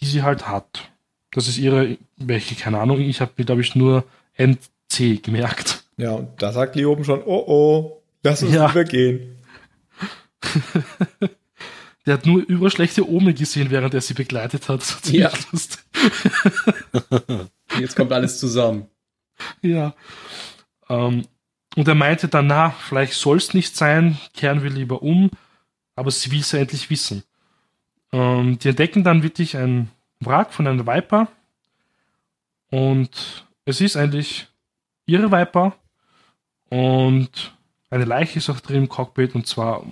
die sie halt hat. Das ist ihre, welche, keine Ahnung, ich habe mir, glaube ich, nur NC gemerkt. Ja, und da sagt Lee oben schon, oh oh, lass uns Ja. lieber gehen. Der hat nur überschlechte Ome gesehen, während er sie begleitet hat. Ja. Jetzt kommt alles zusammen. Ja. Ähm, und er meinte dann, na, vielleicht soll es nicht sein, kehren wir lieber um, aber sie will es ja endlich wissen. Ähm, die entdecken dann wirklich ein Wrack von einer Viper und es ist eigentlich ihre Viper und eine Leiche ist auch drin im Cockpit und zwar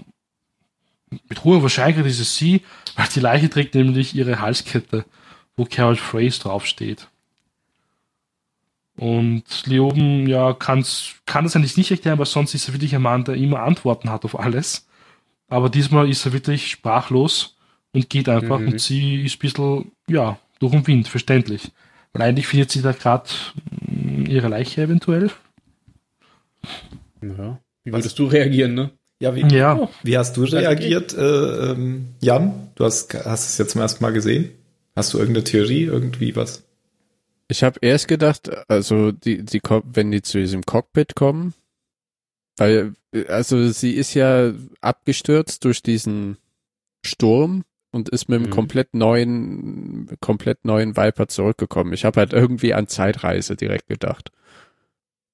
mit hoher Wahrscheinlichkeit ist es sie, weil die Leiche trägt nämlich ihre Halskette, wo Carol Phrase draufsteht. Und Leoben, ja, kann's, kann das eigentlich nicht erklären, weil sonst ist er wirklich ein Mann, der immer Antworten hat auf alles. Aber diesmal ist er wirklich sprachlos und geht einfach Mhm. und sie ist ein bisschen, ja, durch den Wind, verständlich. Weil eigentlich findet sie da gerade ihre Leiche eventuell. Ja. Wie würdest du reagieren, ne? Ja, wie, Ja, wie hast du reagiert, äh, ähm, Jan? Du hast, hast es jetzt zum ersten Mal gesehen. Hast du irgendeine Theorie, irgendwie was? Ich habe erst gedacht, also die, die, wenn die zu diesem Cockpit kommen, weil, also sie ist ja abgestürzt durch diesen Sturm und ist mit einem Mhm. komplett neuen, komplett neuen Viper zurückgekommen. Ich habe halt irgendwie an Zeitreise direkt gedacht.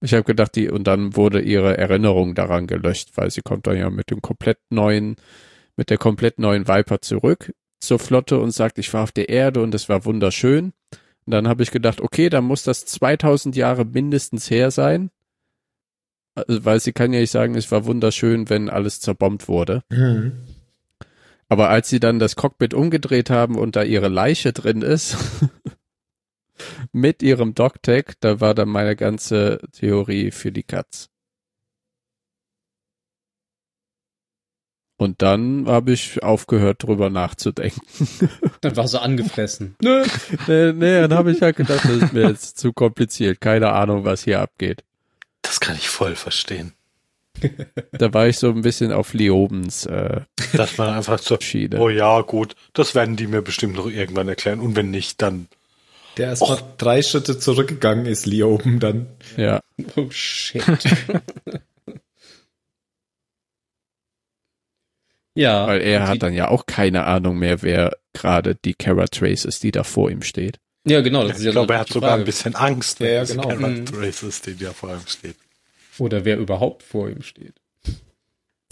Ich habe gedacht, die, und dann wurde ihre Erinnerung daran gelöscht, weil sie kommt dann ja mit dem komplett neuen, mit der komplett neuen Viper zurück zur Flotte und sagt, ich war auf der Erde und es war wunderschön. Und dann habe ich gedacht, okay, dann muss das 2000 Jahre mindestens her sein. Also, weil sie kann ja nicht sagen, es war wunderschön, wenn alles zerbombt wurde. Aber als sie dann das Cockpit umgedreht haben und da ihre Leiche drin ist, mit ihrem Doctag, da war dann meine ganze Theorie für die Katz. Und dann habe ich aufgehört, drüber nachzudenken. Dann war so angefressen. Nö. nee, nee, dann habe ich halt gedacht, das ist mir jetzt zu kompliziert. Keine Ahnung, was hier abgeht. Das kann ich voll verstehen. Da war ich so ein bisschen auf Liobens äh, Dass man einfach so, Schiene. oh ja, gut, das werden die mir bestimmt noch irgendwann erklären. Und wenn nicht, dann Der erst mal drei Schritte zurückgegangen ist, Lee oben dann. Ja, Oh shit. ja. weil er hat dann ja auch keine Ahnung mehr, wer gerade die Kara Trace ist, die da vor ihm steht. Ja, genau. Das ist ich ja glaube, er hat die sogar Frage. ein bisschen Angst, Ja, ja, genau. Character Mhm. Race ist, den ja vor ihm steht. Oder wer überhaupt vor ihm steht.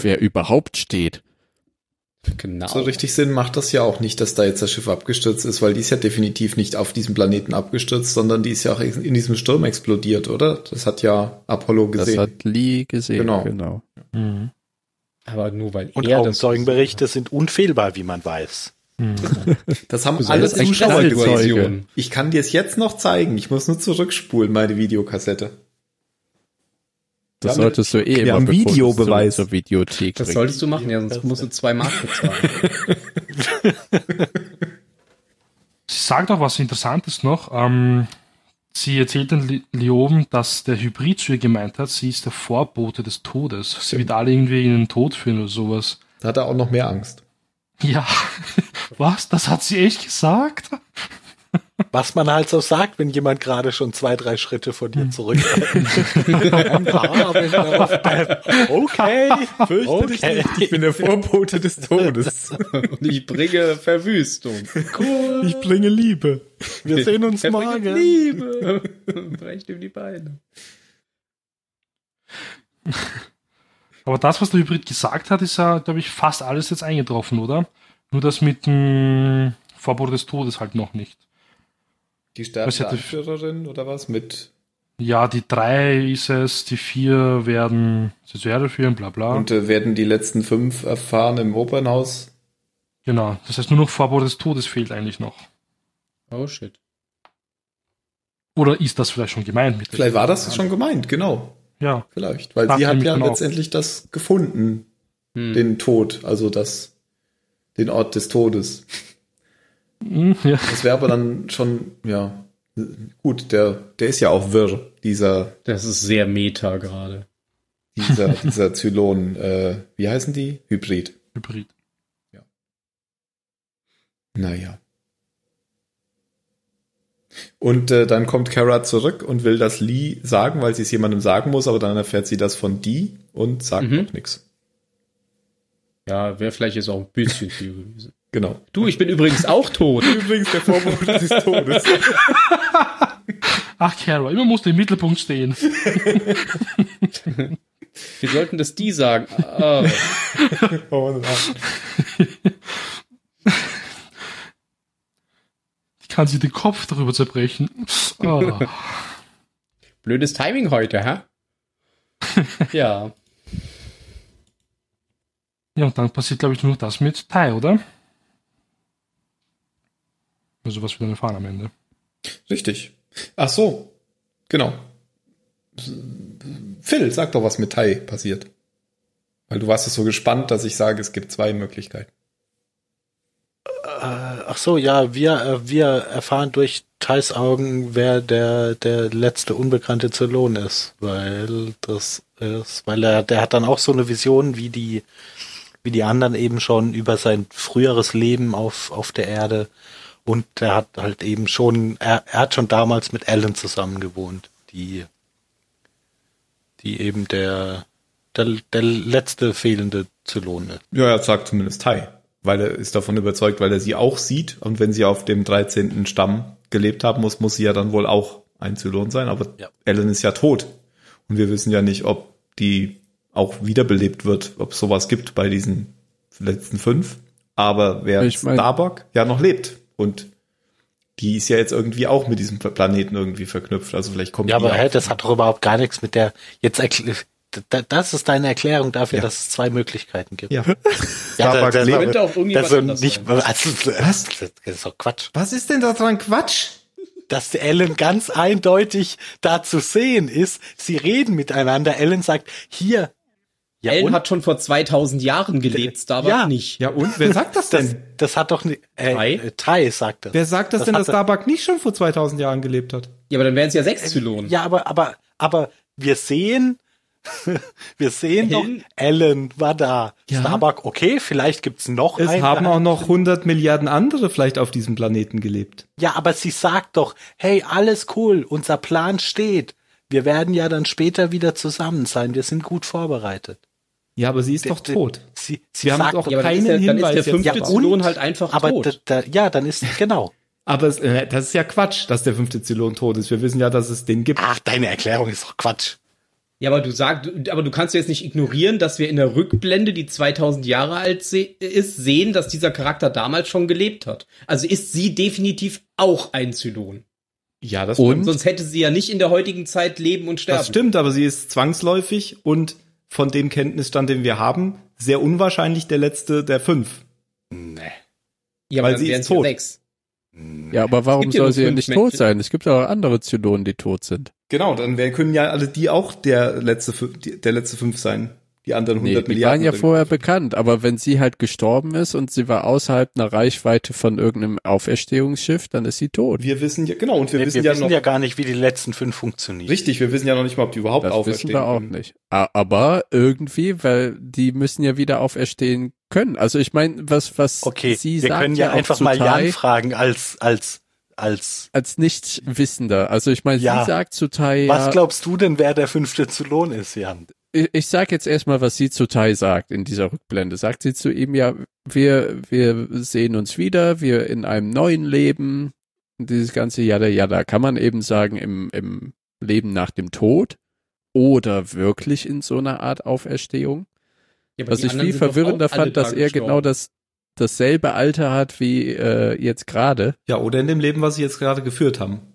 Wer überhaupt steht. Genau. So richtig Sinn macht das ja auch nicht, dass da jetzt das Schiff abgestürzt ist, weil die ist ja definitiv nicht auf diesem Planeten abgestürzt, sondern die ist ja auch in diesem Sturm explodiert, oder? Das hat ja Apollo Das gesehen. hat Lee gesehen. Genau. genau. Mhm. Aber nur weil Und er das Augenzeugenberichte sind unfehlbar, wie man weiß. Mhm. Das haben alle in Zuschauer. Ich kann dir es jetzt noch zeigen. Ich muss nur zurückspulen, meine Videokassette. Das solltest du eh immer Videobeweis. Zur, Videothek Das solltest du machen, ja, sonst musst du zwei Mark bezahlen. Sie sagt auch was Interessantes noch. Ähm, sie erzählt den Li- Lioben, dass der Hybrid zu ihr gemeint hat, sie ist der Vorbote des Todes. Sie wird alle irgendwie in den Tod führen oder sowas. Da hat er auch noch mehr Angst. Ja, was? Das hat sie echt gesagt? Was man halt so sagt, wenn jemand gerade schon zwei, drei Schritte von dir zurück Okay, Fürchte Okay. dich nicht, ich bin der Vorbote des Todes. Und ich bringe Verwüstung. cool. Ich bringe Liebe. Wir sehen uns Er bringt morgen. Liebe. Brecht ihm die Beine. Aber das, was der Hybrid gesagt hat, ist ja, glaube ich, fast alles jetzt eingetroffen, oder? Nur das mit dem Verbot des Todes halt noch nicht. Die sterbende Anführerin oder was mit Ja, die drei ist es, die vier werden Erde führen, bla bla. und äh, werden die letzten fünf erfahren im Opernhaus. genau. Das heißt, nur noch Verbot des Todes fehlt eigentlich noch. Oh shit. Oder ist das vielleicht schon gemeint mit Vielleicht war das schon gemeint, genau. Ja. Vielleicht. Weil sie hat ja auch. letztendlich das gefunden, Hm. den Tod, also das, den Ort des Todes. Hm, ja. Das wäre aber dann schon, ja, gut, der, der ist ja auch wirr, dieser, Das ist sehr meta gerade. dieser, dieser Zylon, äh, wie heißen die? Hybrid. Hybrid. Naja. Und äh, dann kommt Kara zurück und will das Lee sagen, weil sie es jemandem sagen muss, aber dann erfährt sie das von die und sagt Mhm. noch nichts. Ja, wäre vielleicht jetzt auch ein bisschen viel gewesen. Genau. Du, ich bin übrigens auch tot. Übrigens der Vorwurf des Todes. Ach, Kara, immer musst du im Mittelpunkt stehen. Wir sollten das die sagen. Ah, Oh. Ich kann sie den Kopf darüber zerbrechen. Oh. blödes Timing heute, hä? ja. Ja, und dann passiert, glaube ich, nur noch das mit Tai, oder? Also, was wir dann erfahren am Ende. Richtig. Ach so. Genau. Phil, sag doch, was mit Tai passiert. Weil du warst jetzt so gespannt, dass ich sage, es gibt zwei Möglichkeiten. Äh, ach so, ja, wir, äh, wir erfahren durch Thais Augen, wer der, der letzte unbekannte Zylon ist, weil das ist, weil er, der hat dann auch so eine Vision, wie die, wie die anderen eben schon über sein früheres Leben auf, auf der Erde und er hat halt eben schon, er, er hat schon damals mit Ellen zusammen gewohnt, die, die eben der, der, der letzte fehlende Zylon ist. Ja, er sagt zumindest Tai. Weil er ist davon überzeugt, weil er sie auch sieht. Und wenn sie auf dem 13. Stamm gelebt haben muss, muss sie ja dann wohl auch ein Zylon sein. Aber Ja. Ellen ist ja tot. Und wir wissen ja nicht, ob die auch wiederbelebt wird, ob es sowas gibt bei diesen letzten fünf. Aber wer Ich mein- Starbuck ja noch lebt. Und die ist ja jetzt irgendwie auch mit diesem Planeten irgendwie verknüpft. Also vielleicht kommt Ja, aber hä, das hat doch überhaupt gar nichts mit der. Jetzt da- das ist deine Erklärung dafür, Ja. dass es zwei Möglichkeiten gibt. Ja. Ja, Starbuck das. Könnte auch irgendjemand das ist anders nicht. Also, Was? Das ist doch Quatsch. Was ist denn da dran Quatsch? Dass Ellen ganz eindeutig da zu sehen ist. Sie reden miteinander. Ellen sagt, hier. Ja, Ellen und? hat schon vor 2000 Jahren gelebt, Starbuck Ja. nicht. Ja, und? Wer sagt das das, denn? das hat doch nicht. Äh, Tai? äh, Tai sagt das. Wer sagt das, Das denn, dass Starbuck nicht schon vor 2000 Jahren gelebt hat? Ja, aber dann wären es ja sechs Zylonen. Ja, aber, aber, aber wir sehen, wir sehen doch, Ellen? Ellen war da. Ja. Starbuck, okay, vielleicht gibt's noch Es einen. haben auch noch 100 Milliarden andere vielleicht auf diesem Planeten gelebt. Ja, aber sie sagt doch, hey, alles cool, unser Plan steht. Wir werden ja dann später wieder zusammen sein. Wir sind gut vorbereitet. Ja, aber sie ist doch tot. Sie, sie Wir haben sagt doch doch, Ja, aber dann keinen ist, der, dann ist Hinweis der fünfte Ja. Zylon halt einfach aber tot. da, da, ja, dann ist genau. Aber es, äh, das ist ja Quatsch, dass der fünfte Zylon tot ist. Wir wissen ja, dass es den gibt. Ach, deine Erklärung ist doch Quatsch. Ja, aber du sagst, aber du kannst jetzt nicht ignorieren, dass wir in der Rückblende, die 2000 Jahre alt se ist, sehen, dass dieser Charakter damals schon gelebt hat. Also ist sie definitiv auch ein Zylon. Ja, das Und? stimmt. Sonst hätte sie ja nicht in der heutigen Zeit leben und sterben. Das stimmt, aber sie ist zwangsläufig und von dem Kenntnisstand, den wir haben, sehr unwahrscheinlich der letzte der fünf. Nee. Ja, weil aber sie ist tot. sechs. Ja, aber warum soll sie ja nicht Menschen. tot sein? Es gibt auch andere Zylonen, die tot sind. Genau, dann können ja alle die auch der letzte, der letzte fünf sein. Die anderen 100 Nee, die Milliarden. waren ja vorher bekannt, aber wenn sie halt gestorben ist und sie war außerhalb einer Reichweite von irgendeinem Auferstehungsschiff, dann ist sie tot. Wir wissen ja, genau, und wir Wir, wissen wir ja wissen noch, ja gar nicht, wie die letzten fünf funktionieren. richtig, wir wissen ja noch nicht mal, ob die überhaupt Das auferstehen. wissen wir auch können. nicht. Aber irgendwie, weil die müssen ja wieder auferstehen können. Also ich meine, was was Okay, sie wir sagt können ja, auch einfach mal Jan fragen als, als, als als nicht Wissender. Also ich meine, Ja. sie sagt zu Tai, was ja, glaubst du denn, wer der fünfte Zylon ist, Jan? Ich, ich sag jetzt erstmal, was sie zu Tai sagt in dieser Rückblende. Sagt sie zu ihm, ja, wir, wir sehen uns wieder, wir in einem neuen Leben, dieses ganze Jada Jada, kann man eben sagen, im, im Leben nach dem Tod oder wirklich in so einer Art Auferstehung. Ja, Was ich viel verwirrender fand, dass da er genau das dasselbe Alter hat wie äh, jetzt gerade. Ja, oder in dem Leben, was sie jetzt gerade geführt haben.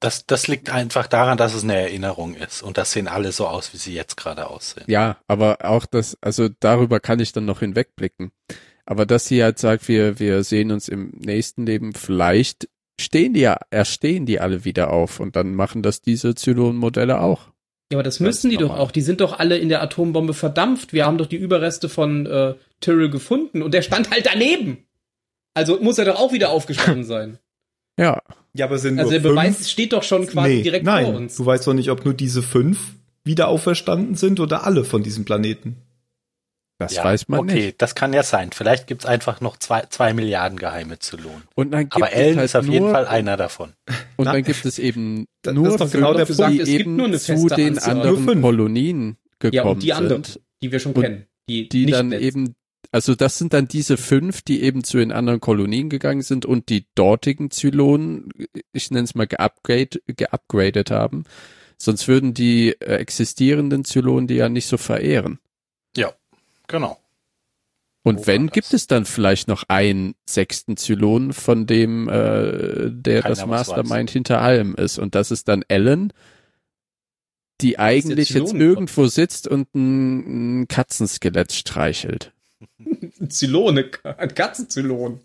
Das, das liegt einfach daran, dass es eine Erinnerung ist. Und das sehen alle so aus, wie sie jetzt gerade aussehen. Ja, aber auch das, also darüber kann ich dann noch hinwegblicken. Aber dass sie halt sagt, wir, wir sehen uns im nächsten Leben, vielleicht stehen die ja, erstehen die alle wieder auf und dann machen das diese Zylon-Modelle auch. Ja, aber das müssen die doch auch. Die sind doch alle in der Atombombe verdampft. Wir haben doch die Überreste von äh, Tyrrell gefunden und der stand halt daneben. Also muss er doch auch wieder aufgestanden sein. Ja, Ja, aber sind Also nur der Beweis fünf? steht doch schon quasi nee, direkt nein, vor uns. du weißt doch nicht, ob nur diese fünf wieder auferstanden sind oder alle von diesem Planeten. das ja, weiß man okay, nicht. das kann ja sein. Vielleicht gibt's einfach noch zwei, zwei Milliarden geheime Zylonen. Und dann gibt Aber Ellen halt ist auf nur, jeden Fall einer davon. Und Na, dann gibt es eben das nur ist doch genau der fünf, Punkt. die Es gibt eben nur eine zu den Anzahl. anderen. Kolonien gekommen ja, und die anderen, sind. die wir schon Und kennen. Die, die nicht dann jetzt. eben, also das sind dann diese fünf, die eben zu den anderen Kolonien gegangen sind und die dortigen Zylonen, ich nenne es mal geupgrade, geupgradet haben. Sonst würden die äh, existierenden Zylonen die ja nicht so verehren. Genau. Und Wo wenn, gibt es dann vielleicht noch einen sechsten Zylon, von dem äh, der Keiner das Mastermind hinter allem ist. Und das ist dann Ellen, die eigentlich jetzt irgendwo sitzt und ein, ein Katzenskelett streichelt. Zylone, ein Katzenzylon.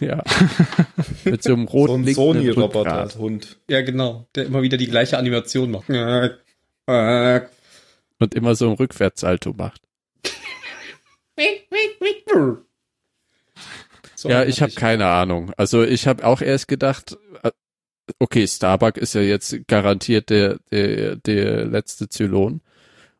Ja. Mit so einem So roten ein blinkenden Sony-Roboter. Hund. Ja, genau. Der immer wieder die gleiche Animation macht. Und immer so ein Rückwärtsalto macht. So ja, ich habe keine Ahnung. Also ich habe auch erst gedacht, äh, okay, Starbuck ist ja jetzt garantiert der, der, der letzte Zylon.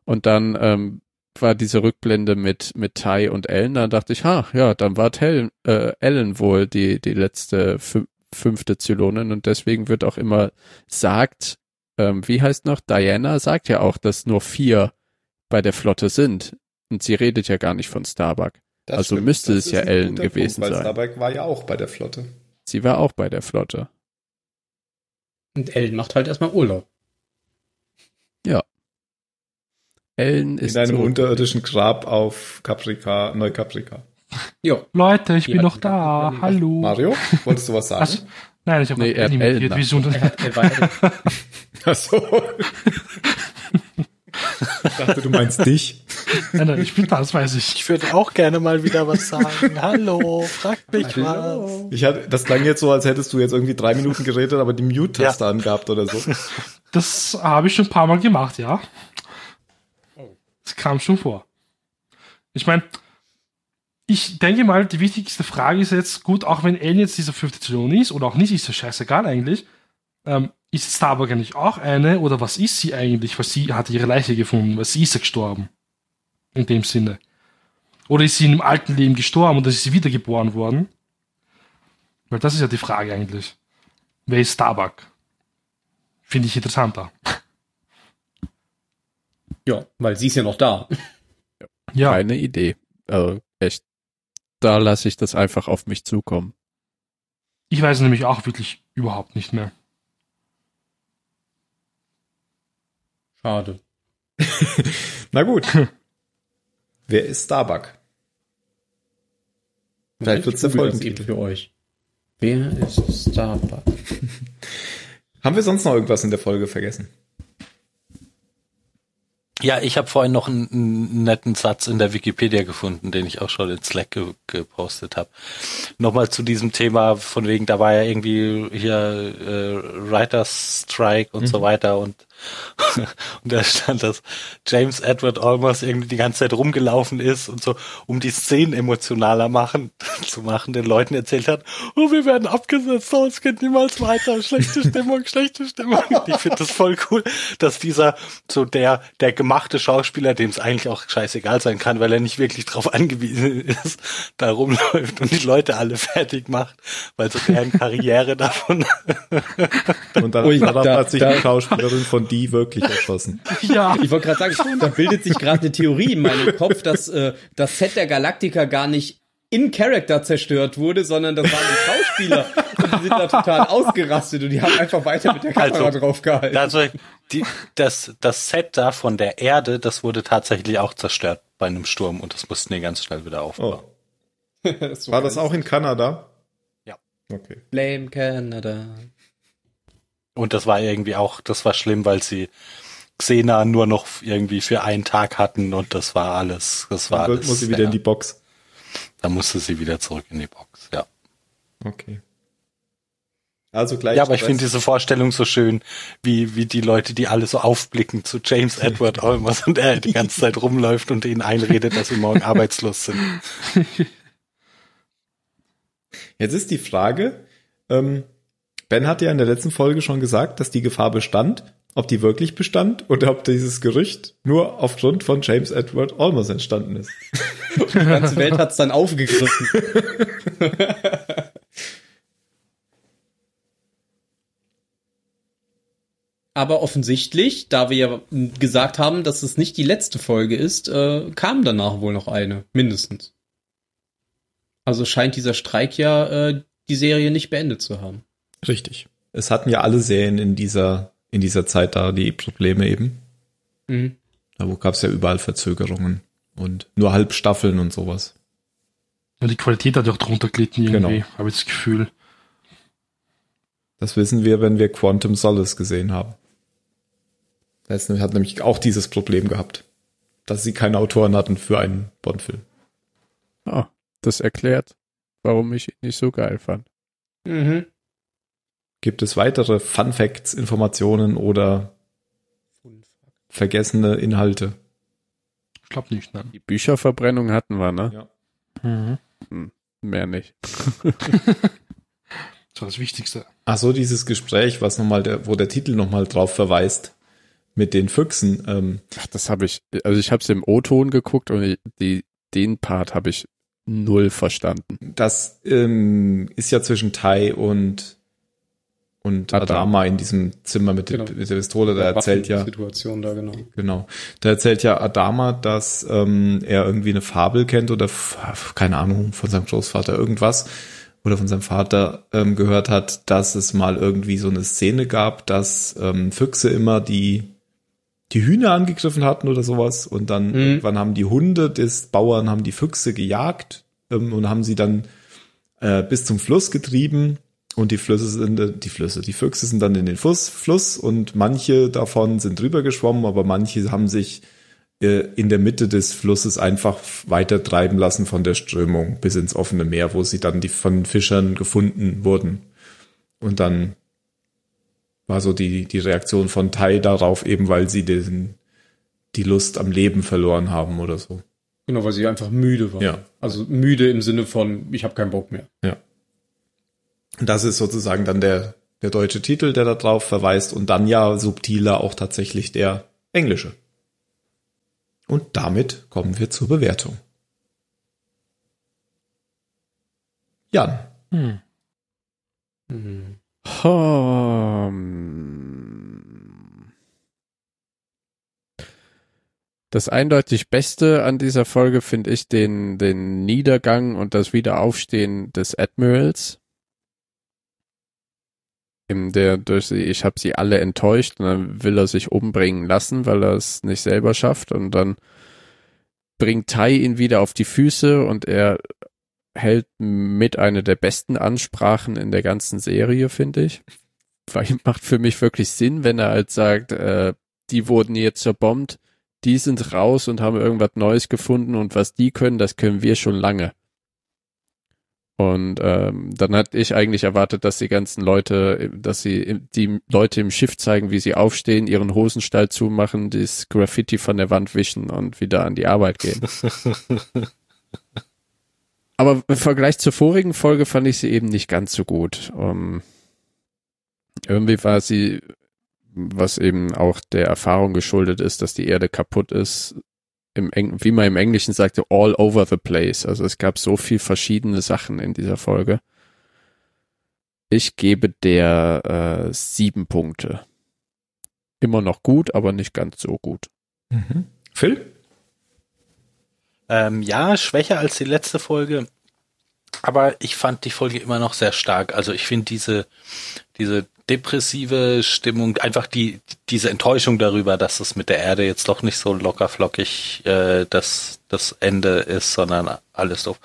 Und dann ähm, war diese Rückblende mit, mit Ty und Ellen. Dann dachte ich, ha, ja, dann war Ellen, äh, Ellen wohl die, die letzte fü fünfte Zylonin. Und deswegen wird auch immer sagt, ähm, wie heißt noch, Diana sagt ja auch, dass nur vier bei der Flotte sind. Und sie redet ja gar nicht von Starbuck. Das Also stimmt. müsste Das es ja Ellen guter gewesen Punkt, weil sein. Starbuck war ja auch bei der Flotte. Sie war auch bei der Flotte. Und Ellen macht halt erstmal Urlaub. Ellen In ist einem so, unterirdischen Grab auf Caprica, Neucaprica. Ja. Leute, ich bin Ja, noch da. ja, Hallo. Mario, wolltest du was sagen? Was? Nein, ich habe Nee, er Ellen wie so Er, hat, Ach so. ich dachte, du meinst dich. Nein, nein, ich bin da, das weiß ich. Ich würde auch gerne mal wieder was sagen. Hallo, fragt mich was. Ich hatte, das klang jetzt so, als hättest du jetzt irgendwie drei Minuten geredet, aber die Mute-Taste Ja. angehabt oder so. Das habe ich schon ein paar Mal gemacht, ja. Das kam schon vor. Ich meine, ich denke mal, die wichtigste Frage ist jetzt, gut, auch wenn Ellen jetzt dieser fünfte Zylon ist, oder auch nicht, ist ja scheißegal eigentlich, ähm, ist Starbuck eigentlich auch eine, oder was ist sie eigentlich? Weil sie hat ihre Leiche gefunden, weil sie ist ja gestorben. In dem Sinne. Oder ist sie in einem alten Leben gestorben oder ist sie wiedergeboren worden? Weil das ist ja die Frage eigentlich. Wer ist Starbuck? Finde ich interessanter. Ja, weil sie ist ja noch da. Ja, keine Idee. Also echt. Da lasse ich das einfach auf mich zukommen. ich weiß nämlich auch wirklich überhaupt nicht mehr. Schade. Na gut. Wer ist Starbuck? Vielleicht wird's der Ich google das Folgentitel. für euch. Wer ist Starbuck? Haben wir sonst noch irgendwas in der Folge vergessen? Ja, ich habe vorhin noch einen, einen netten Satz in der Wikipedia gefunden, den ich auch schon in Slack ge gepostet habe. Nochmal zu diesem Thema, von wegen, da war ja irgendwie hier äh, Writers Strike und so weiter und Und da stand, dass James Edward Olmos irgendwie die ganze Zeit rumgelaufen ist und so, um die Szenen emotionaler machen, zu machen, den Leuten erzählt hat, oh, wir werden abgesetzt, oh, es geht niemals weiter, schlechte Stimmung, schlechte Stimmung. Und ich finde das voll cool, dass dieser, so der, der gemachte Schauspieler, dem es eigentlich auch scheißegal sein kann, weil er nicht wirklich drauf angewiesen ist, da rumläuft und die Leute alle fertig macht, weil so deren Karriere davon. Und dann Ui, hat er da- plötzlich da- die Schauspielerin von die wirklich erschossen. Ja, Ich wollte gerade sagen, da bildet sich gerade eine Theorie in meinem Kopf, dass äh, das Set der Galaktika gar nicht in Character zerstört wurde, sondern das waren die Schauspieler und die sind da total ausgerastet und die haben einfach weiter mit der Kamera Also, draufgehalten. Also die, das, das Set da von der Erde, das wurde tatsächlich auch zerstört bei einem Sturm und das mussten die ganz schnell wieder aufbauen. Oh. Das War das auch in Kanada? Ja. Okay. Blame Canada. Und das war irgendwie auch, das war schlimm, weil sie Xena nur noch irgendwie für einen Tag hatten und das war alles, das war Dann alles. muss sie wieder ja, in die Box. da musste sie wieder zurück in die Box, ja. Okay. Also gleich. Ja, aber ich finde diese Vorstellung so schön, wie, wie die Leute, die alle so aufblicken zu James Edward Olmos und er die ganze Zeit rumläuft und ihnen einredet, dass sie morgen arbeitslos sind. Jetzt ist die Frage, ähm, Ben hat ja in der letzten Folge schon gesagt, dass die Gefahr bestand, ob die wirklich bestand oder ob dieses Gerücht nur aufgrund von James Edward Olmos entstanden ist. Die ganze Welt hat's dann aufgegriffen. Aber offensichtlich, da wir ja gesagt haben, dass es nicht die letzte Folge ist, äh, kam danach wohl noch eine, mindestens. Also scheint dieser Streik ja äh, die Serie nicht beendet zu haben. Richtig. Es hatten ja alle Serien in dieser, in dieser Zeit da die Probleme eben. Mhm. Da gab es ja überall Verzögerungen und nur Halbstaffeln und sowas. und die Qualität hat ja auch drunter gelitten irgendwie, Genau. habe ich das Gefühl. Das wissen wir, wenn wir Quantum Solace gesehen haben. Das hat nämlich auch dieses Problem gehabt, dass sie keine Autoren hatten für einen Bond-Film. Ah, das erklärt, warum ich ihn nicht so geil fand. Mhm. Gibt es weitere Fun Facts, Informationen oder vergessene Inhalte? Ich glaube nicht, nein. Die Bücherverbrennung hatten wir, ne? Ja. Mhm. Mehr nicht. Das war das Wichtigste. Ach so, dieses Gespräch, was nochmal der, wo der Titel nochmal drauf verweist, mit den Füchsen. Ähm, Ach, das habe ich, also ich habe es im O-Ton geguckt und ich, die, den Part habe ich null verstanden. das ähm, ist ja zwischen Tai und und Adam. Adama in diesem Zimmer mit, Genau. der, mit der Pistole. Da erzählt ja, Situation da genau. genau, da erzählt ja Adama, dass ähm, er irgendwie eine Fabel kennt oder keine Ahnung von seinem Großvater irgendwas oder von seinem Vater ähm, gehört hat, dass es mal irgendwie so eine Szene gab, dass ähm, Füchse immer die die Hühner angegriffen hatten oder sowas und dann Mhm. irgendwann haben die Hunde des Bauern haben die Füchse gejagt ähm, und haben sie dann äh, bis zum Fluss getrieben und die Flüsse sind äh, die Flüsse die Füchse sind dann in den Fluss Fluss und manche davon sind drüber geschwommen aber manche haben sich äh, in der Mitte des Flusses einfach weiter treiben lassen von der Strömung bis ins offene Meer wo sie dann die von Fischern gefunden wurden und dann war so die, die Reaktion von Tai darauf, eben weil sie den, die Lust am Leben verloren haben oder so. Genau, weil sie einfach müde war. Ja. Also müde im Sinne von, ich habe keinen Bock mehr. Ja. Das ist sozusagen dann der, der deutsche Titel, der da drauf verweist und dann ja subtiler auch tatsächlich der englische. Und damit kommen wir zur Bewertung. Jan, Hm. Hm. Das eindeutig Beste an dieser Folge finde ich den, den Niedergang und das Wiederaufstehen des Admirals. In der durch sie, ich habe sie alle enttäuscht und dann will er sich umbringen lassen, weil er es nicht selber schafft und dann bringt Tai ihn wieder auf die Füße und er hält mit einer der besten Ansprachen in der ganzen Serie, finde ich. Weil macht für mich wirklich Sinn, wenn er halt sagt, äh, die wurden jetzt zerbombt, die sind raus und haben irgendwas Neues gefunden und was die können, das können wir schon lange. Und ähm, dann hatte ich eigentlich erwartet, dass die ganzen Leute, dass sie die Leute im Schiff zeigen, wie sie aufstehen, ihren Hosenstall zumachen, das Graffiti von der Wand wischen und wieder an die Arbeit gehen. Aber im Vergleich zur vorigen Folge fand ich sie eben nicht ganz so gut. Um, irgendwie war sie, was eben auch der Erfahrung geschuldet ist, dass die Erde kaputt ist, im Eng wie man im Englischen sagte, all over the place. Also es gab so viel verschiedene Sachen in dieser Folge. Ich gebe der äh, sieben Punkte. Immer noch gut, aber nicht ganz so gut. Mhm. Phil? Ähm, ja, schwächer als die letzte Folge. Aber ich fand die Folge immer noch sehr stark. Also ich finde diese, diese depressive Stimmung, einfach die, diese Enttäuschung darüber, dass es mit der Erde jetzt doch nicht so lockerflockig äh, das, das Ende ist, sondern alles so.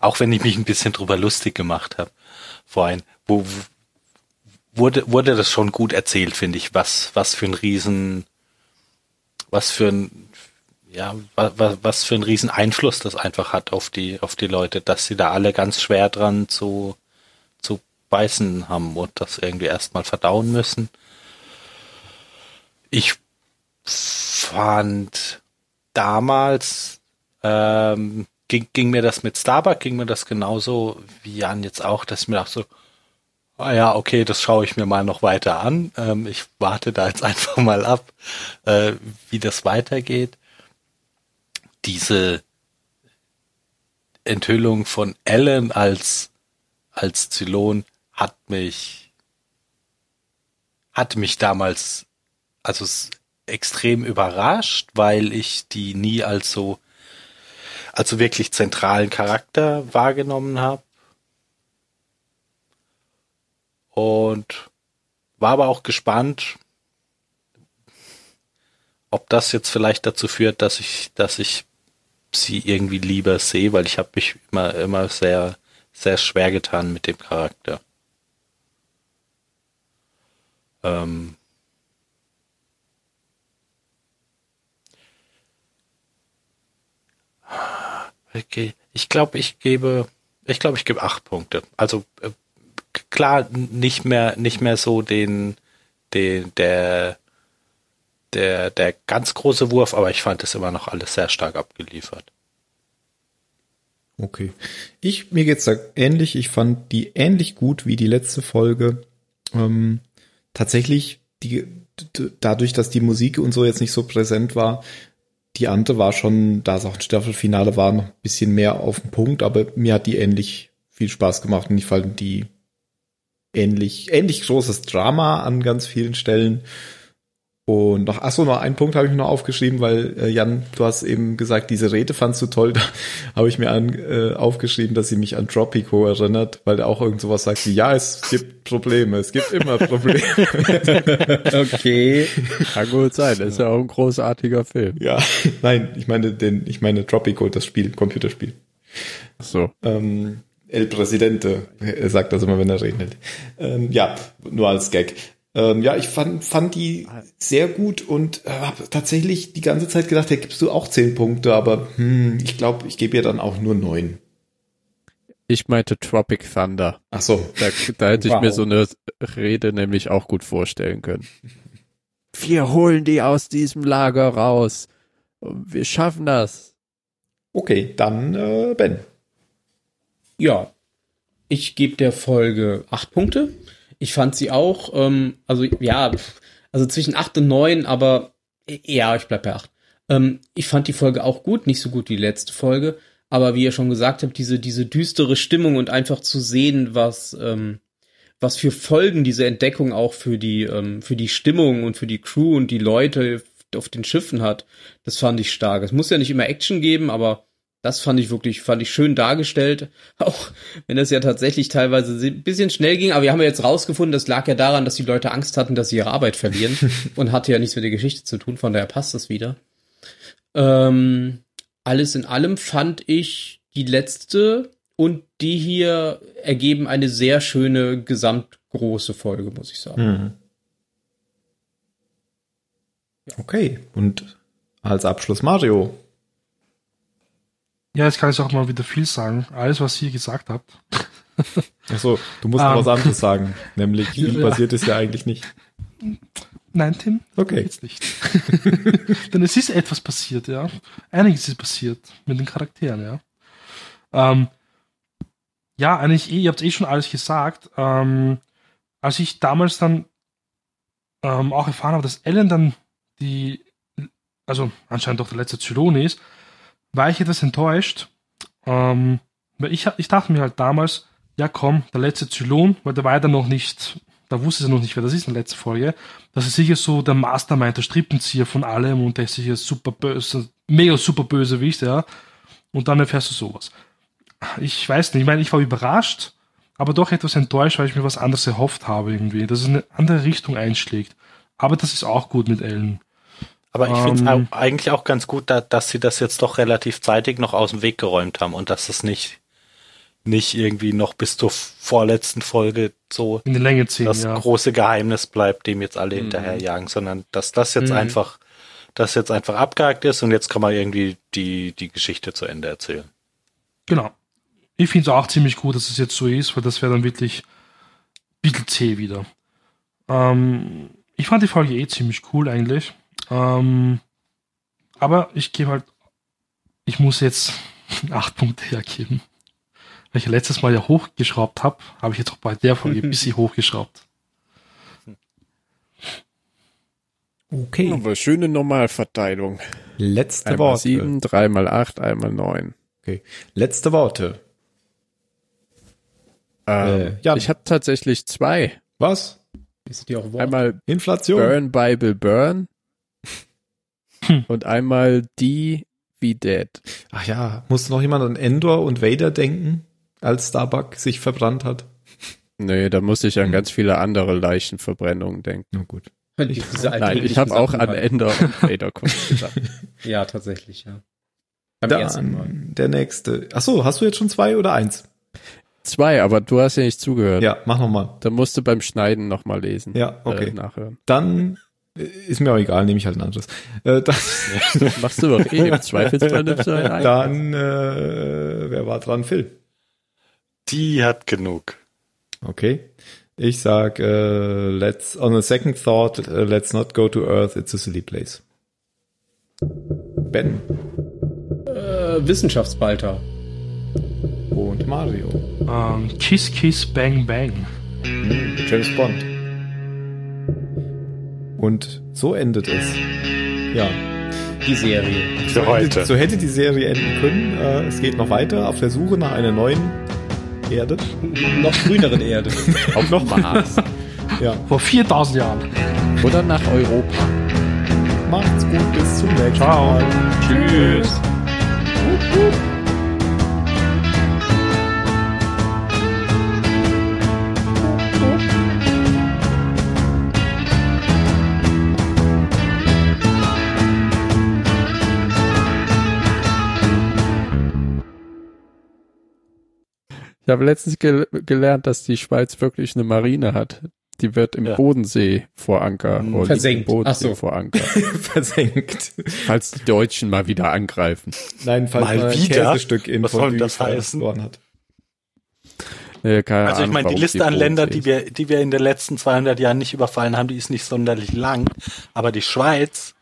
Auch wenn ich mich ein bisschen drüber lustig gemacht habe vorhin, wo wurde, wurde das schon gut erzählt, finde ich, was, was für ein Riesen, was für ein, ja, was, was für ein riesen Einfluss das einfach hat auf die, auf die Leute, dass sie da alle ganz schwer dran zu beißen haben und das irgendwie erstmal verdauen müssen. Ich fand damals, ähm, ging, ging mir das mit Starbuck, ging mir das genauso wie Jan jetzt auch, dass ich mir dachte so, ah ja, okay, das schaue ich mir mal noch weiter an. Ähm, ich warte da jetzt einfach mal ab, äh, wie das weitergeht diese Enthüllung von Ellen als, als Zylon hat mich, hat mich damals, also extrem überrascht, weil ich die nie als so, also wirklich zentralen Charakter wahrgenommen habe. Und war aber auch gespannt, ob das jetzt vielleicht dazu führt, dass ich, dass ich sie irgendwie lieber sehe, weil ich habe mich immer, immer sehr, sehr schwer getan mit dem Charakter. Ähm okay. Ich glaube, ich gebe, ich glaube, ich gebe acht Punkte. Also äh, klar, nicht mehr, nicht mehr so den, den, der der, der ganz große Wurf, aber ich fand es immer noch alles sehr stark abgeliefert. Okay. Ich, mir geht's da ähnlich. Ich fand die ähnlich gut wie die letzte Folge. Ähm, tatsächlich, die, dadurch, dass die Musik und so jetzt nicht so präsent war, die andere war schon, da es auch ein Staffelfinale war, noch ein bisschen mehr auf den Punkt, aber mir hat die ähnlich viel Spaß gemacht und ich fand die ähnlich, ähnlich großes Drama an ganz vielen Stellen und noch, ach so, noch ein Punkt habe ich mir noch aufgeschrieben, weil äh, Jan, du hast eben gesagt, diese Rede fandst du toll. Da habe ich mir an, äh, aufgeschrieben, dass sie mich an Tropico erinnert, weil der auch irgend sowas sagt wie, ja, es gibt Probleme, es gibt immer Probleme. okay. Kann gut sein, das ist ja auch ein großartiger Film. Ja, nein, ich meine den, ich meine Tropico, das Spiel, Computerspiel. Ach so. Ähm, El Presidente, er sagt das immer, wenn er redet. Ähm, ja, nur als Gag. Ähm, ja, ich fand, fand die sehr gut und äh, habe tatsächlich die ganze Zeit gedacht, ja, gibst du auch zehn Punkte, aber hm, ich glaube, ich gebe ihr dann auch nur neun. Ich meinte Tropic Thunder. Ach so. Da, da hätte wow. ich mir so eine Rede nämlich auch gut vorstellen können. Wir holen die aus diesem Lager raus. Wir schaffen das. Okay, dann äh, Ben. Ja, ich gebe der Folge acht Punkte. Ich fand sie auch, ähm, also ja, also zwischen acht und neun, aber ja, ich bleib bei acht. Ähm, ich fand die Folge auch gut, nicht so gut wie die letzte Folge, aber wie ihr schon gesagt habt, diese, diese düstere Stimmung und einfach zu sehen, was, ähm, was für Folgen diese Entdeckung auch für die, ähm, für die Stimmung und für die Crew und die Leute auf den Schiffen hat, das fand ich stark. Es muss ja nicht immer Action geben, aber das fand ich wirklich, fand ich schön dargestellt. Auch wenn das ja tatsächlich teilweise ein bisschen schnell ging. Aber wir haben ja jetzt rausgefunden, das lag ja daran, dass die Leute Angst hatten, dass sie ihre Arbeit verlieren. und hatte ja nichts mit der Geschichte zu tun. Von daher passt das wieder. Ähm, alles in allem fand ich die letzte und die hier ergeben eine sehr schöne gesamtgroße Folge, muss ich sagen. Mhm. Okay. Und als Abschluss Mario. Ja, jetzt kann ich auch mal wieder viel sagen. Alles, was ihr gesagt habt. Achso, du musst noch Ähm. was anderes sagen. Nämlich, viel Ja. passiert ist ja eigentlich nicht. Nein, Tim, Okay. jetzt nicht. Denn es ist etwas passiert, ja. Einiges ist passiert mit den Charakteren, ja. Ähm, ja, eigentlich ihr habt eh schon alles gesagt. Ähm, als ich damals dann ähm, auch erfahren habe, dass Ellen dann die, also anscheinend doch der letzte Zylon ist, war ich etwas enttäuscht. Ähm, weil ich, ich dachte mir halt damals, ja komm, der letzte Zylon, weil der war ja dann noch nicht, da wusste sie noch nicht, wer das ist in der letzten Folge. Das ist sicher so der Mastermind, der Strippenzieher von allem und der ist sicher super böse, mega super bösewicht, ja. Und dann erfährst du sowas. Ich weiß nicht, ich meine, ich war überrascht, aber doch etwas enttäuscht, weil ich mir was anderes erhofft habe irgendwie, dass es eine andere Richtung einschlägt. Aber das ist auch gut mit Ellen. Aber ich finde es Ähm. eigentlich auch ganz gut, da, dass sie das jetzt doch relativ zeitig noch aus dem Weg geräumt haben und dass es nicht, nicht irgendwie noch bis zur vorletzten Folge so In den Länge ziehen, das ja. große Geheimnis bleibt, dem jetzt alle Mhm. hinterherjagen, sondern dass das jetzt Mhm. einfach, das jetzt einfach abgehakt ist und jetzt kann man irgendwie die, die Geschichte zu Ende erzählen. Genau. Ich finde es auch ziemlich gut, dass es jetzt so ist, weil das wäre dann wirklich ein bisschen zäh wieder. Ähm, ich fand die Folge eh ziemlich cool eigentlich. Ähm, aber ich gebe halt, ich muss jetzt acht Punkte hergeben. Weil ich ja letztes Mal ja hochgeschraubt habe, habe ich jetzt auch bei der Folge ein bisschen hochgeschraubt. Okay. Aber schöne Normalverteilung. Letzte Einmal Worte. sieben, dreimal acht, einmal neun. Okay. Letzte Worte. Ähm, Äh, ich habe tatsächlich zwei. Was? Ist die auch Wort? Einmal Inflation? Burn Bible Burn Hm. und einmal die wie Dead. Ach ja, musste noch jemand an Endor und Vader denken, als Starbuck sich verbrannt hat? Nee, da musste ich an Hm. ganz viele andere Leichenverbrennungen denken. Na gut. Alten Nein, ich habe auch an. Ender und Vader kurz gedacht. Ja, tatsächlich, ja. Beim ersten Mal. Dann der nächste. Ach so, hast du jetzt schon zwei oder eins? Zwei, aber du hast ja nicht zugehört. Ja, mach noch mal. Da musst du beim Schneiden nochmal lesen. Ja, okay. Äh, nachhören. Dann äh, ist mir auch egal, nehme ich halt ein anderes. Äh, dann, Machst du doch eh. Im Zweifelsfall nimmst du ein. dann äh, wer war dran? Phil. Die hat genug. Okay. Ich sag, äh, let's, on a second thought, äh, let's not go to Earth, it's a silly place. Ben Äh, Wissenschaftsbalter. und Mario. Ähm, Kiss Kiss Bang Bang. James Bond. Und so endet es. Ja. Die Serie. Für heute. So hätte die Serie enden können. Äh, es geht noch weiter auf der Suche nach einer neuen Erde. Noch grüneren Erde. Auf noch Mars. Ja. Vor 4000 Jahren. Oder nach Europa. Macht's gut, bis zum nächsten Ciao. Mal. Tschüss. Ich habe letztens gel gelernt, dass die Schweiz wirklich eine Marine hat. Die wird im Ja. Bodensee vor Anker. Mhm. oder Versenkt. Im Bodensee Ach so. vor Anker. Versenkt. Falls die Deutschen mal wieder angreifen. Nein, falls Mal man ein wieder? Käsestück in Was soll das heißen? hat. Nee, keine Also ich Ahnung, meine, die Liste an Ländern, die wir, die wir in den letzten 200 Jahren nicht überfallen haben, die ist nicht sonderlich lang. Aber die Schweiz,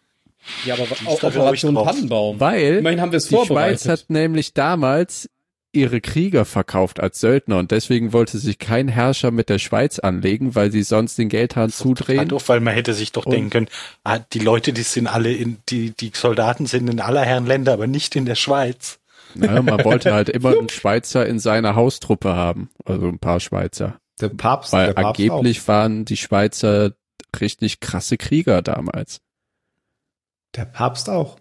Ja, aber auch ich, Operation. Pannenbaum. Weil Immerhin haben wir es die Schweiz hat nämlich damals ihre Krieger verkauft als Söldner und deswegen wollte sich kein Herrscher mit der Schweiz anlegen, weil sie sonst den Geldhahn zudrehen. doof, weil man hätte sich doch Und- denken können, ah, die Leute, die sind alle in, die, die Soldaten sind in aller Herren Länder, aber nicht in der Schweiz. Naja, man wollte halt immer einen Schweizer in seiner Haustruppe haben, also ein paar Schweizer. Der Papst, Weil der Papst angeblich waren die Schweizer richtig krasse Krieger damals. auch. Der Papst auch.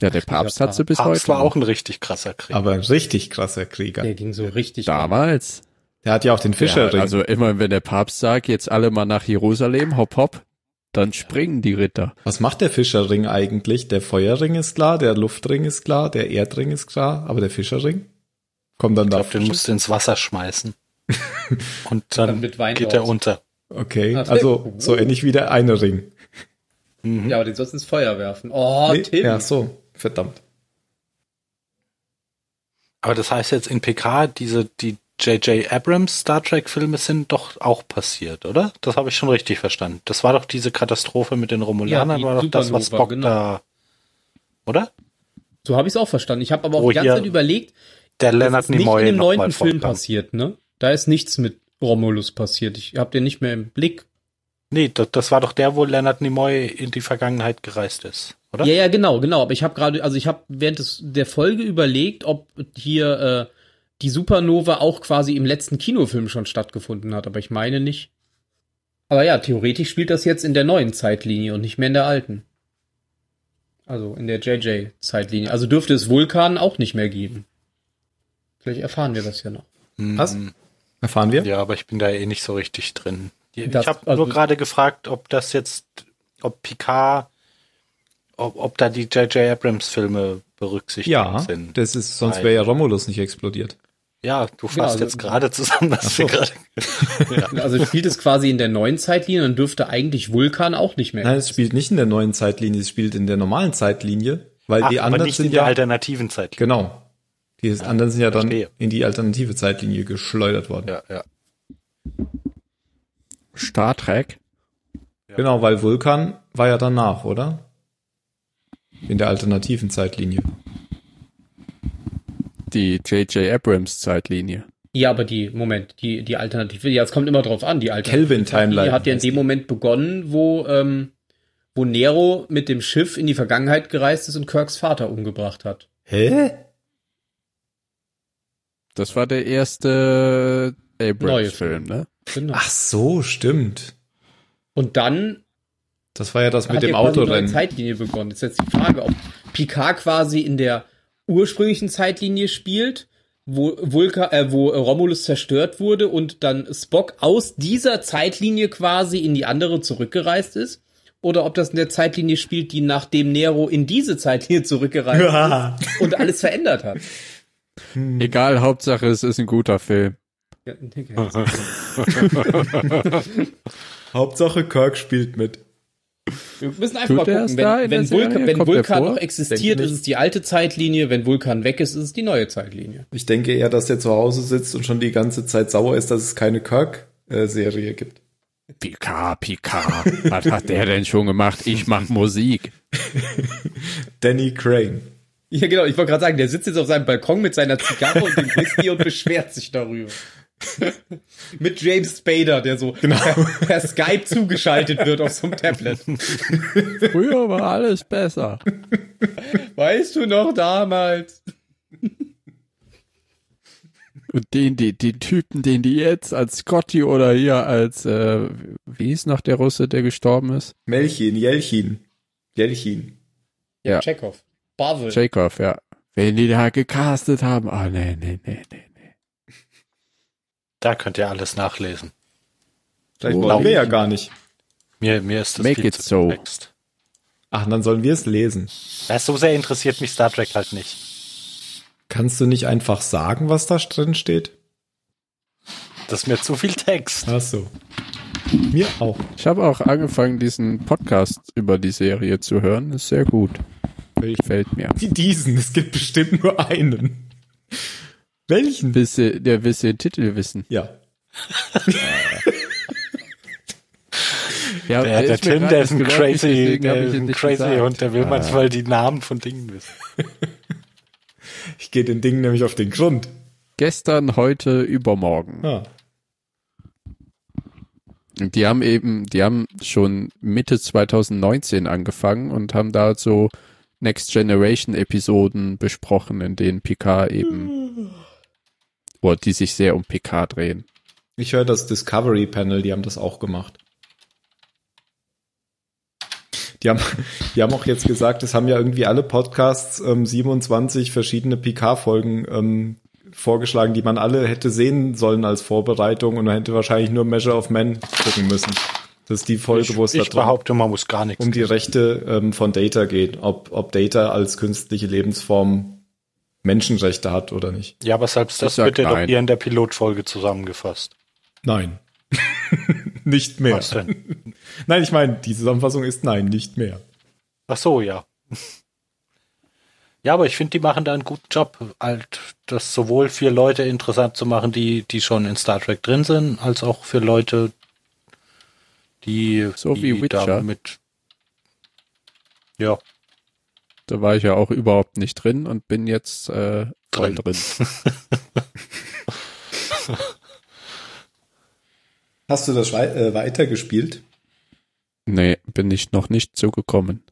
Ja, der Papst hat sie bis Papst heute. war noch. auch ein richtig krasser Krieg. Aber ein richtig krasser Krieger. Der ging so richtig. damals. Der hat ja auch den Fischerring. Ja, also immer wenn der Papst sagt, jetzt alle mal nach Jerusalem, hopp hopp, dann springen die Ritter. Was macht der Fischerring eigentlich? Der Feuerring ist klar, der Luftring ist klar, der Erdring ist klar, aber der Fischerring? Kommt dann ich da. glaube, den musst du ins Wasser schmeißen. Und dann, Dann mit Wein geht er unter. Okay, Ah, also so ähnlich wie der eine Ring. Mhm. Ja, aber den sollst du ins Feuer werfen. Oh, Nee, Tim. Ja, so, verdammt. Aber das heißt jetzt in PK, diese, die J.J. Abrams Star Trek Filme sind doch auch passiert, oder? Das habe ich schon richtig verstanden. Das war doch diese Katastrophe mit den Romulaner, Ja, war doch das, was Spock genau. da, oder? So habe ich es auch verstanden. Ich habe aber auch Wo die ganze Zeit überlegt, Der das Leonard ist nicht Nimoy in dem neunten Film vorkam. passiert, ne? Da ist nichts mit Romulus passiert. Ich habe den nicht mehr im Blick. Nee, das, das war doch der, wo Leonard Nimoy in die Vergangenheit gereist ist, oder? Ja, ja, genau, genau. Aber ich habe gerade, also ich habe während des, der Folge überlegt, ob hier äh, die Supernova auch quasi im letzten Kinofilm schon stattgefunden hat. Aber ich meine nicht. Aber ja, theoretisch spielt das jetzt in der neuen Zeitlinie und nicht mehr in der alten. Also in der JJ-Zeitlinie. Also dürfte es Vulkan auch nicht mehr geben. Vielleicht erfahren wir das ja noch. Hm, Was? Erfahren wir? Ja, aber ich bin da eh nicht so richtig drin. Ich habe also- nur gerade gefragt, ob das jetzt, ob Picard, ob, ob da die J.J. Abrams Filme berücksichtigt Ja, sind. das ist, sonst wäre ja Romulus nicht explodiert. Ja, du fasst also- jetzt gerade zusammen, was so. wir gerade. Also spielt es quasi in der neuen Zeitlinie und dürfte eigentlich Vulkan auch nicht mehr. Nein, es spielt nicht in der neuen Zeitlinie, es spielt in der normalen Zeitlinie, weil Ach, die aber anderen nicht sind in der ja alternativen Zeit. genau. Die anderen sind ja dann verstehe. in die alternative Zeitlinie geschleudert worden. Ja, ja. Star Trek. Genau, weil Vulkan war ja danach, oder? In der alternativen Zeitlinie. Die J.J. Abrams Zeitlinie. Ja, aber die, Moment, die, die Alternative, ja, es kommt immer drauf an, die Alternative. Kelvin Timeline Die hat ja in dem. Moment begonnen, wo, ähm, wo Nero mit dem Schiff in die Vergangenheit gereist ist und Kirks Vater umgebracht hat. Hä? Das war der erste Abrams-Film, ne? Genau. Ach so, stimmt. Und dann Das war ja das mit hat dem ja Autorennen. Zeitlinie begonnen. Jetzt ist jetzt die Frage, ob Picard quasi in der ursprünglichen Zeitlinie spielt, wo Vulka, äh, wo Romulus zerstört wurde und dann Spock aus dieser Zeitlinie quasi in die andere zurückgereist ist. Oder ob das in der Zeitlinie spielt, die nachdem Nero in diese Zeitlinie zurückgereist ist und alles verändert hat. Egal, Hauptsache es ist ein guter Film. Ja, okay. Hauptsache Kirk spielt mit. Wir müssen einfach Tut mal gucken, wenn, wenn Vulkan, wenn Vulkan noch existiert, ist es die alte Zeitlinie, wenn Vulkan weg ist, ist es die neue Zeitlinie. Ich denke eher, dass der zu Hause sitzt und schon die ganze Zeit sauer ist, dass es keine Kirk-Serie gibt. Picard, Picard. Was hat der denn schon gemacht? Ich mach Musik. Danny Crane. Ja, genau. Ich wollte gerade sagen, der sitzt jetzt auf seinem Balkon mit seiner Zigarre und dem Whisky und beschwert sich darüber. Mit James Spader, der so per, per Skype zugeschaltet wird auf so einem Tablet. Früher war alles besser. Weißt du noch damals? Und den, die, den Typen, den die jetzt als Scotty oder hier als, äh, wie ist noch der Russe, der gestorben ist? Melchin, Jelchin. Jelchin. Ja. Chekhov. Pavel. Chekhov, ja. Wenn die da gecastet haben, ah, nee, nee, nee, nee, nee. Da könnt ihr alles nachlesen. Vielleicht wollen wir ja gar nicht. Mir, mir ist das Make viel it zu so. komplex. Ach, dann sollen wir es lesen. Ja, so sehr interessiert mich Star Trek halt nicht. Kannst du nicht einfach sagen, was da drin steht? Das ist mir zu viel Text. Ach so. Mir auch. Ich habe auch angefangen, diesen Podcast über die Serie zu hören. Ist sehr gut. Gefällt mir. Wie diesen, es gibt bestimmt nur einen. Welchen? Wisse, der wisse den Titel wissen. Ja. Ja, Der, der Tim, der ist ein crazy, der ist ein crazy gesagt. Hund, der will Ah. manchmal die Namen von Dingen wissen. Ich gehe den Dingen nämlich auf den Grund. Gestern, heute, übermorgen. Ah. Und Die haben eben, die haben schon Mitte 2019 angefangen und haben da so Next Generation Episoden besprochen, in denen Picard eben, oder die sich sehr um Picard drehen. Ich höre das Discovery Panel, die haben das auch gemacht. Die haben, die haben auch jetzt gesagt, es haben ja irgendwie alle Podcasts ähm, 27 verschiedene PK-Folgen ähm, vorgeschlagen, die man alle hätte sehen sollen als Vorbereitung und man hätte wahrscheinlich nur Measure of Men gucken müssen. Das ist die Folge, wo es Ich, ich darum behaupte, man muss gar nichts. um die Rechte ähm, von Data geht, ob, ob Data als künstliche Lebensform Menschenrechte hat oder nicht. ja, aber selbst das wird ja doch hier in der Pilotfolge zusammengefasst. Nein. nicht mehr. Was denn? Nein, ich meine, die Zusammenfassung ist nein, nicht mehr. Ach so, ja. Ja, aber ich finde, die machen da einen guten Job, halt das sowohl für Leute interessant zu machen, die, die schon in Star Trek drin sind, als auch für Leute, die, So die wie Witcher. damit ja, Da war ich ja auch überhaupt nicht drin und bin jetzt äh, voll Drin. drin. Hast du das wei- äh, weitergespielt? Nee, bin ich noch nicht zugekommen.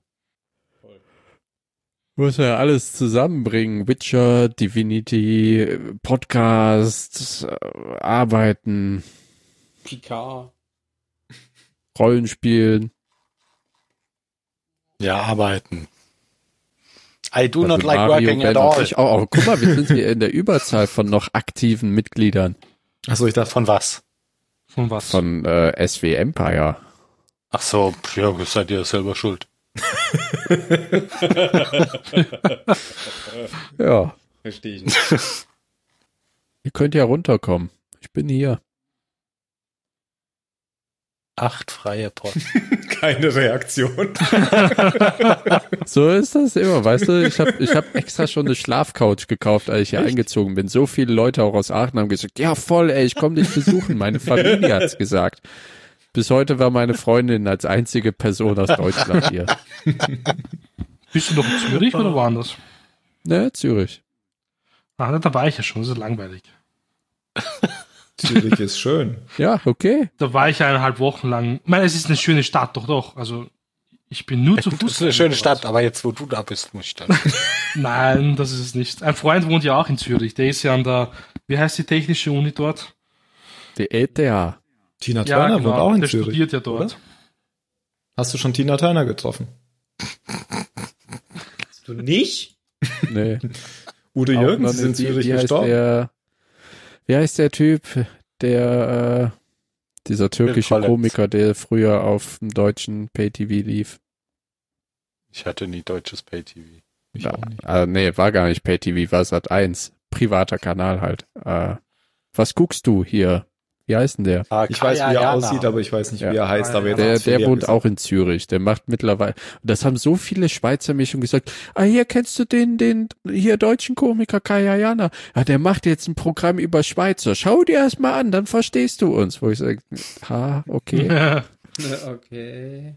Muss ja alles zusammenbringen. Witcher, Divinity, Podcast, äh, Arbeiten, Picard. Rollenspielen. ja, arbeiten. I do Also not like Mario, working Ben at all. Ich auch, auch. Guck mal, wir sind hier in der Überzahl von noch aktiven Mitgliedern Achso, ich dachte, Von was? Von was? von äh, SW Empire. Ach so, ja, seid ihr selber schuld. Ja, Verstehe ich nicht. ihr könnt ja runterkommen. Ich bin hier. Acht freie Posten. keine Reaktion. So ist das immer, weißt du? Ich habe ich hab extra schon eine Schlafcouch gekauft, als ich hier eingezogen bin. So viele Leute auch aus Aachen haben gesagt, ja voll, ey, ich komme dich besuchen. Meine Familie hat's gesagt. Bis heute war meine Freundin als einzige Person aus Deutschland hier. Bist du noch in Zürich oder woanders? Ne, Zürich. Ah, da war ich ja schon, das ist langweilig. Zürich ist schön. Ja, okay. Da war ich eineinhalb Wochen lang. Ich meine, es ist eine schöne Stadt, doch, doch. Also, ich bin nur zu Das Fuß. ist eine schöne Stadt, aber jetzt, wo du da bist, muss ich dann. Nein, das ist es nicht. Ein Freund wohnt ja auch in Zürich. Der ist ja an der, wie heißt die technische Uni dort? Die ETH. Tina Turner wohnt auch in genau. der Zürich. studiert ja dort. oder? Hast du schon Tina Turner getroffen? Du nicht? Nee. Udo Auch Jürgens ist in Zürich gestorben. Wie heißt der Typ, der, äh, dieser türkische. Komiker, der früher auf dem deutschen Pay-TV lief? Ich hatte nie deutsches Pay-TV. Ich auch nicht. äh, nee, war gar nicht Pay-TV, war Sat 1. Privater Kanal halt. Äh, was guckst du hier? Wie heißt denn der? Ah, Ich weiß, wie er aussieht, aber ich weiß nicht, Ja. wie er heißt. Aber Der, der wohnt gesagt. auch in Zürich. Der macht mittlerweile, und das haben so viele Schweizer mich schon gesagt, ah, hier kennst du den, den, hier deutschen Komiker Kaya Jana. Ja, der macht jetzt ein Programm über Schweizer. Schau dir das mal an, dann verstehst du uns. Wo ich sage, ha, okay. Okay.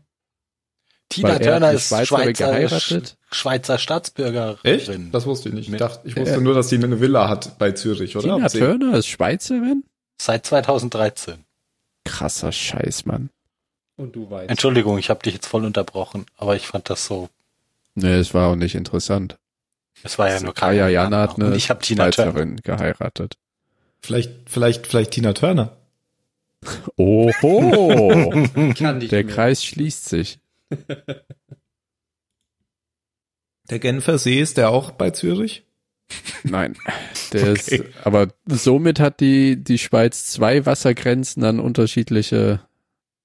Tina Weil er Turner ist Schweizerin Schweizer, geheiratet? Schweizer Staatsbürgerin. Echt? Das wusste ich nicht. Ich, dachte, ich wusste nur, dass die eine Villa hat bei Zürich, oder? Tina sie- Turner ist Schweizerin? Seit 2013. Krasser Scheiß, Mann. Und du weißt. Entschuldigung, ich habe dich jetzt voll unterbrochen, aber ich fand das so. Nee, es war auch nicht interessant. Es war ja nur Kaya Jana hat Und eine ich habe Tina Turner. Schweizerin geheiratet. Vielleicht, vielleicht, vielleicht Tina Turner. Oho! Kann nicht Der mehr. Kreis schließt sich. Der Genfer See ist der auch bei Zürich? Nein, der Okay. ist, aber somit hat die, die Schweiz zwei Wassergrenzen an unterschiedliche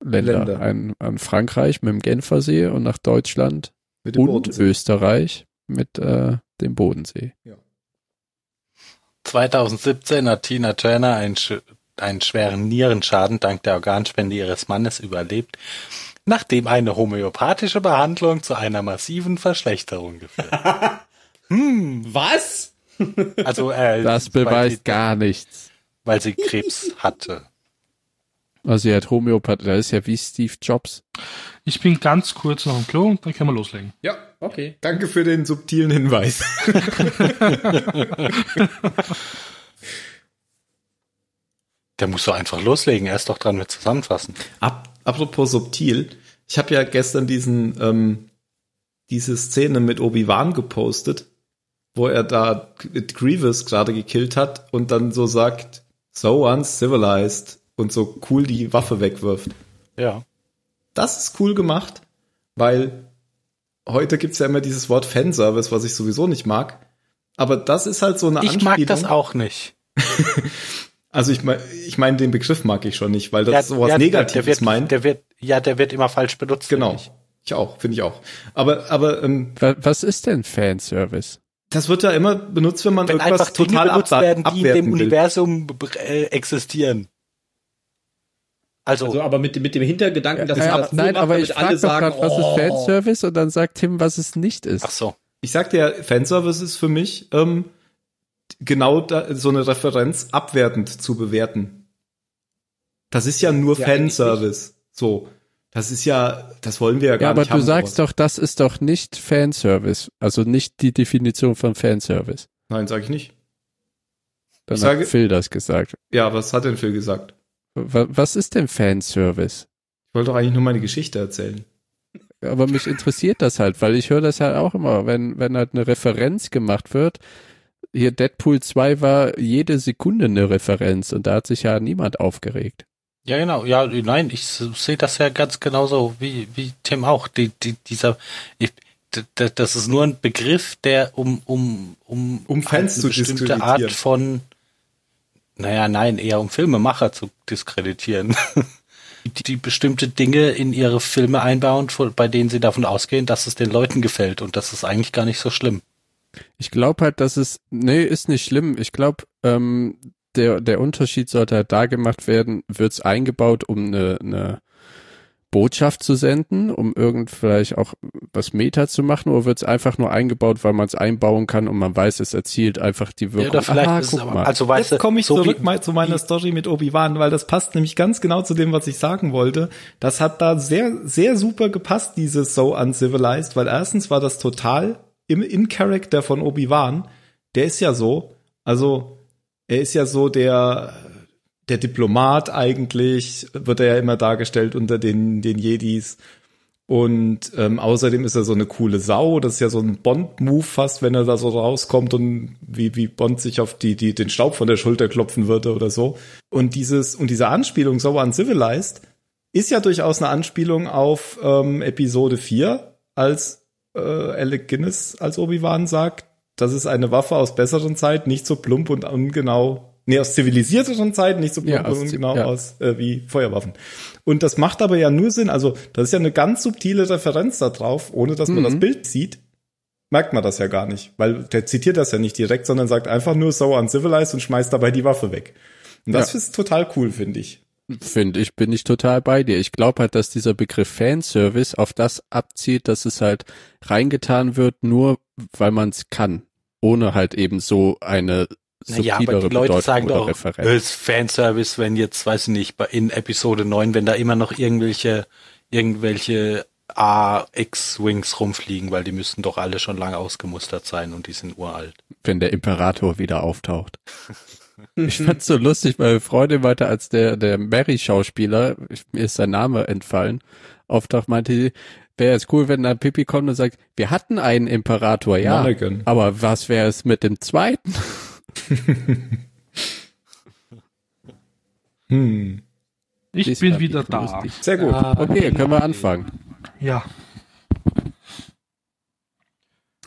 Länder. Länder. Ein, an Frankreich mit dem Genfersee und nach Deutschland Mit dem und Bodensee. Österreich mit äh, dem Bodensee. 2017 hat Tina Turner einen, sch einen schweren Nierenschaden dank der Organspende ihres Mannes überlebt, nachdem eine homöopathische Behandlung zu einer massiven Verschlechterung geführt hat. hm, Was? Also äh, Das beweist sie, gar nichts. weil sie Krebs hatte. Also er hat Homöopathie, das ist ja wie Steve Jobs. Ich bin ganz kurz noch im Klo und dann können wir loslegen. Ja, Okay. danke für den subtilen Hinweis. Der muss doch einfach loslegen, er ist doch dran mit Zusammenfassen. Ap apropos subtil, ich habe ja gestern diesen ähm, diese Szene mit Obi-Wan gepostet, wo er da Grievous gerade gekillt hat und dann so sagt, so uncivilized und so cool die Waffe wegwirft. Ja. Das ist cool gemacht, weil heute gibt's ja immer dieses Wort Fanservice, was ich sowieso nicht mag. Aber das ist halt so eine Ich mag Anspielung. das auch nicht. Also ich meine, ich mein, den Begriff mag ich schon nicht, weil das sowas ja, Negatives der wird, meint. Der wird, ja, der wird immer falsch benutzt. genau. ich. Ich auch, finde ich auch. Aber, aber ähm, Wa- Was ist denn Fanservice? Das wird ja immer benutzt, wenn man Wenn irgendwas einfach Dinge total benutzt werden, die in dem will. Universum äh, existieren. Also, Also, aber mit, dem- mit dem Hintergedanken, dass Ja, man aber, das nein, macht, aber damit ich frage gerade, was oh. ist Fanservice und dann sagt Tim, was es nicht ist. ach so. ich sag dir, Fanservice ist für mich ähm, genau da, so eine Referenz abwertend zu bewerten. Das ist ja nur Ja, Fanservice. So. Das ist ja, das wollen wir ja gar Ja, aber nicht du haben, sagst sowas. doch, das ist doch nicht Fanservice. Also nicht die Definition von Fanservice. Nein, sag ich nicht. Dann Ich sage- hat Phil das gesagt. Ja, was hat denn Phil gesagt? Wa- Was ist denn Fanservice? Ich wollte doch eigentlich nur meine Geschichte erzählen. Aber mich interessiert das halt, weil ich höre das halt auch immer, wenn, wenn halt eine Referenz gemacht wird. Hier Deadpool 2 war jede Sekunde eine Referenz und da hat sich ja niemand aufgeregt. Ja, genau. Ja, nein, ich sehe das ja ganz genauso wie, wie Tim auch. Die, die, dieser, ich, das ist nur ein Begriff, der um, um, um, Um Fans eine zu bestimmte diskreditieren. Art von, naja, nein, eher um Filmemacher zu diskreditieren. die, die bestimmte Dinge in ihre Filme einbauen, bei denen sie davon ausgehen, dass es den Leuten gefällt. Und das ist eigentlich gar nicht so schlimm. Ich glaube halt, dass es, nee, ist nicht schlimm. Ich glaube, ähm, der, der Unterschied sollte halt da gemacht werden, wird's eingebaut, um eine, eine Botschaft zu senden, um irgend vielleicht auch was Meta zu machen, oder wird's einfach nur eingebaut, weil man es einbauen kann und man weiß, es erzielt einfach die Ja, Wirkung. oder vielleicht Aha, ist es guck aber, mal. also weißt Jetzt komme ich so zurück wie, mal zu meiner Story mit Obi-Wan, weil das passt nämlich ganz genau zu dem, was ich sagen wollte. Das hat da sehr, sehr super gepasst, dieses So Uncivilized, weil erstens war das total im In-Character von Obi-Wan. Der ist ja so, also er ist ja so der, der Diplomat eigentlich, wird er ja immer dargestellt unter den, den Jedis. Und ähm, außerdem ist er so eine coole Sau. Das ist ja so ein Bond-Move fast, wenn er da so rauskommt und wie, wie Bond sich auf die, die, den Staub von der Schulter klopfen würde oder so. Und dieses, und diese Anspielung, so uncivilized, ist ja durchaus eine Anspielung auf ähm, Episode 4, als äh, Alec Guinness als Obi-Wan sagt, das ist eine Waffe aus besseren Zeiten, nicht so plump und ungenau. Nee, aus zivilisierteren Zeiten, nicht so plump Ja, aus ungenau ja. aus äh, wie Feuerwaffen. Und das macht aber ja nur Sinn, also das ist ja eine ganz subtile Referenz da drauf, ohne dass man Mhm. das Bild sieht, merkt man das ja gar nicht, weil der zitiert das ja nicht direkt, sondern sagt einfach nur so uncivilized und schmeißt dabei die Waffe weg. Und das Ja. ist total cool, finde ich. Finde ich, bin ich total bei dir. Ich glaube halt, dass dieser Begriff Fanservice auf das abzielt, dass es halt reingetan wird, nur weil man es kann. Ohne halt eben so eine Naja, subtilere aber die Leute Bedeutung sagen oder doch, Referenz. es ist Fanservice, wenn jetzt, weiß ich nicht, in Episode 9, wenn da immer noch irgendwelche, irgendwelche A-X-Wings rumfliegen, weil die müssten doch alle schon lange ausgemustert sein und die sind uralt. wenn der Imperator wieder auftaucht. Ich fand's so lustig, weil Freunde meinte, als der, der Mary-Schauspieler, mir ist sein Name entfallen, auftaucht, meinte die, wäre es cool, wenn da Pippi kommt und sagt, wir hatten einen Imperator, ja, Monaghan. aber was wäre es mit dem zweiten? Hm. Ich Das bin wieder da. lustig. Sehr gut. Okay, können wir anfangen. Ja.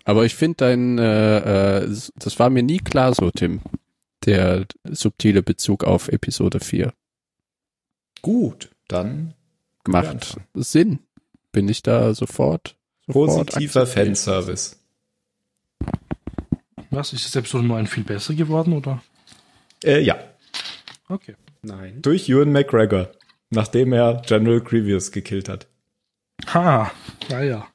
Aber ich finde dein, äh, äh, das war mir nie klar so, Tim, der subtile Bezug auf Episode 4. Gut, dann Macht. Sinn. Bin ich da sofort, sofort positiver akzeptiert. Fanservice. Was? Ist das Episode 9 viel besser geworden, oder? Äh, ja, Okay. Nein. durch Ewan McGregor, nachdem er General Grievous gekillt hat. Ha, naja.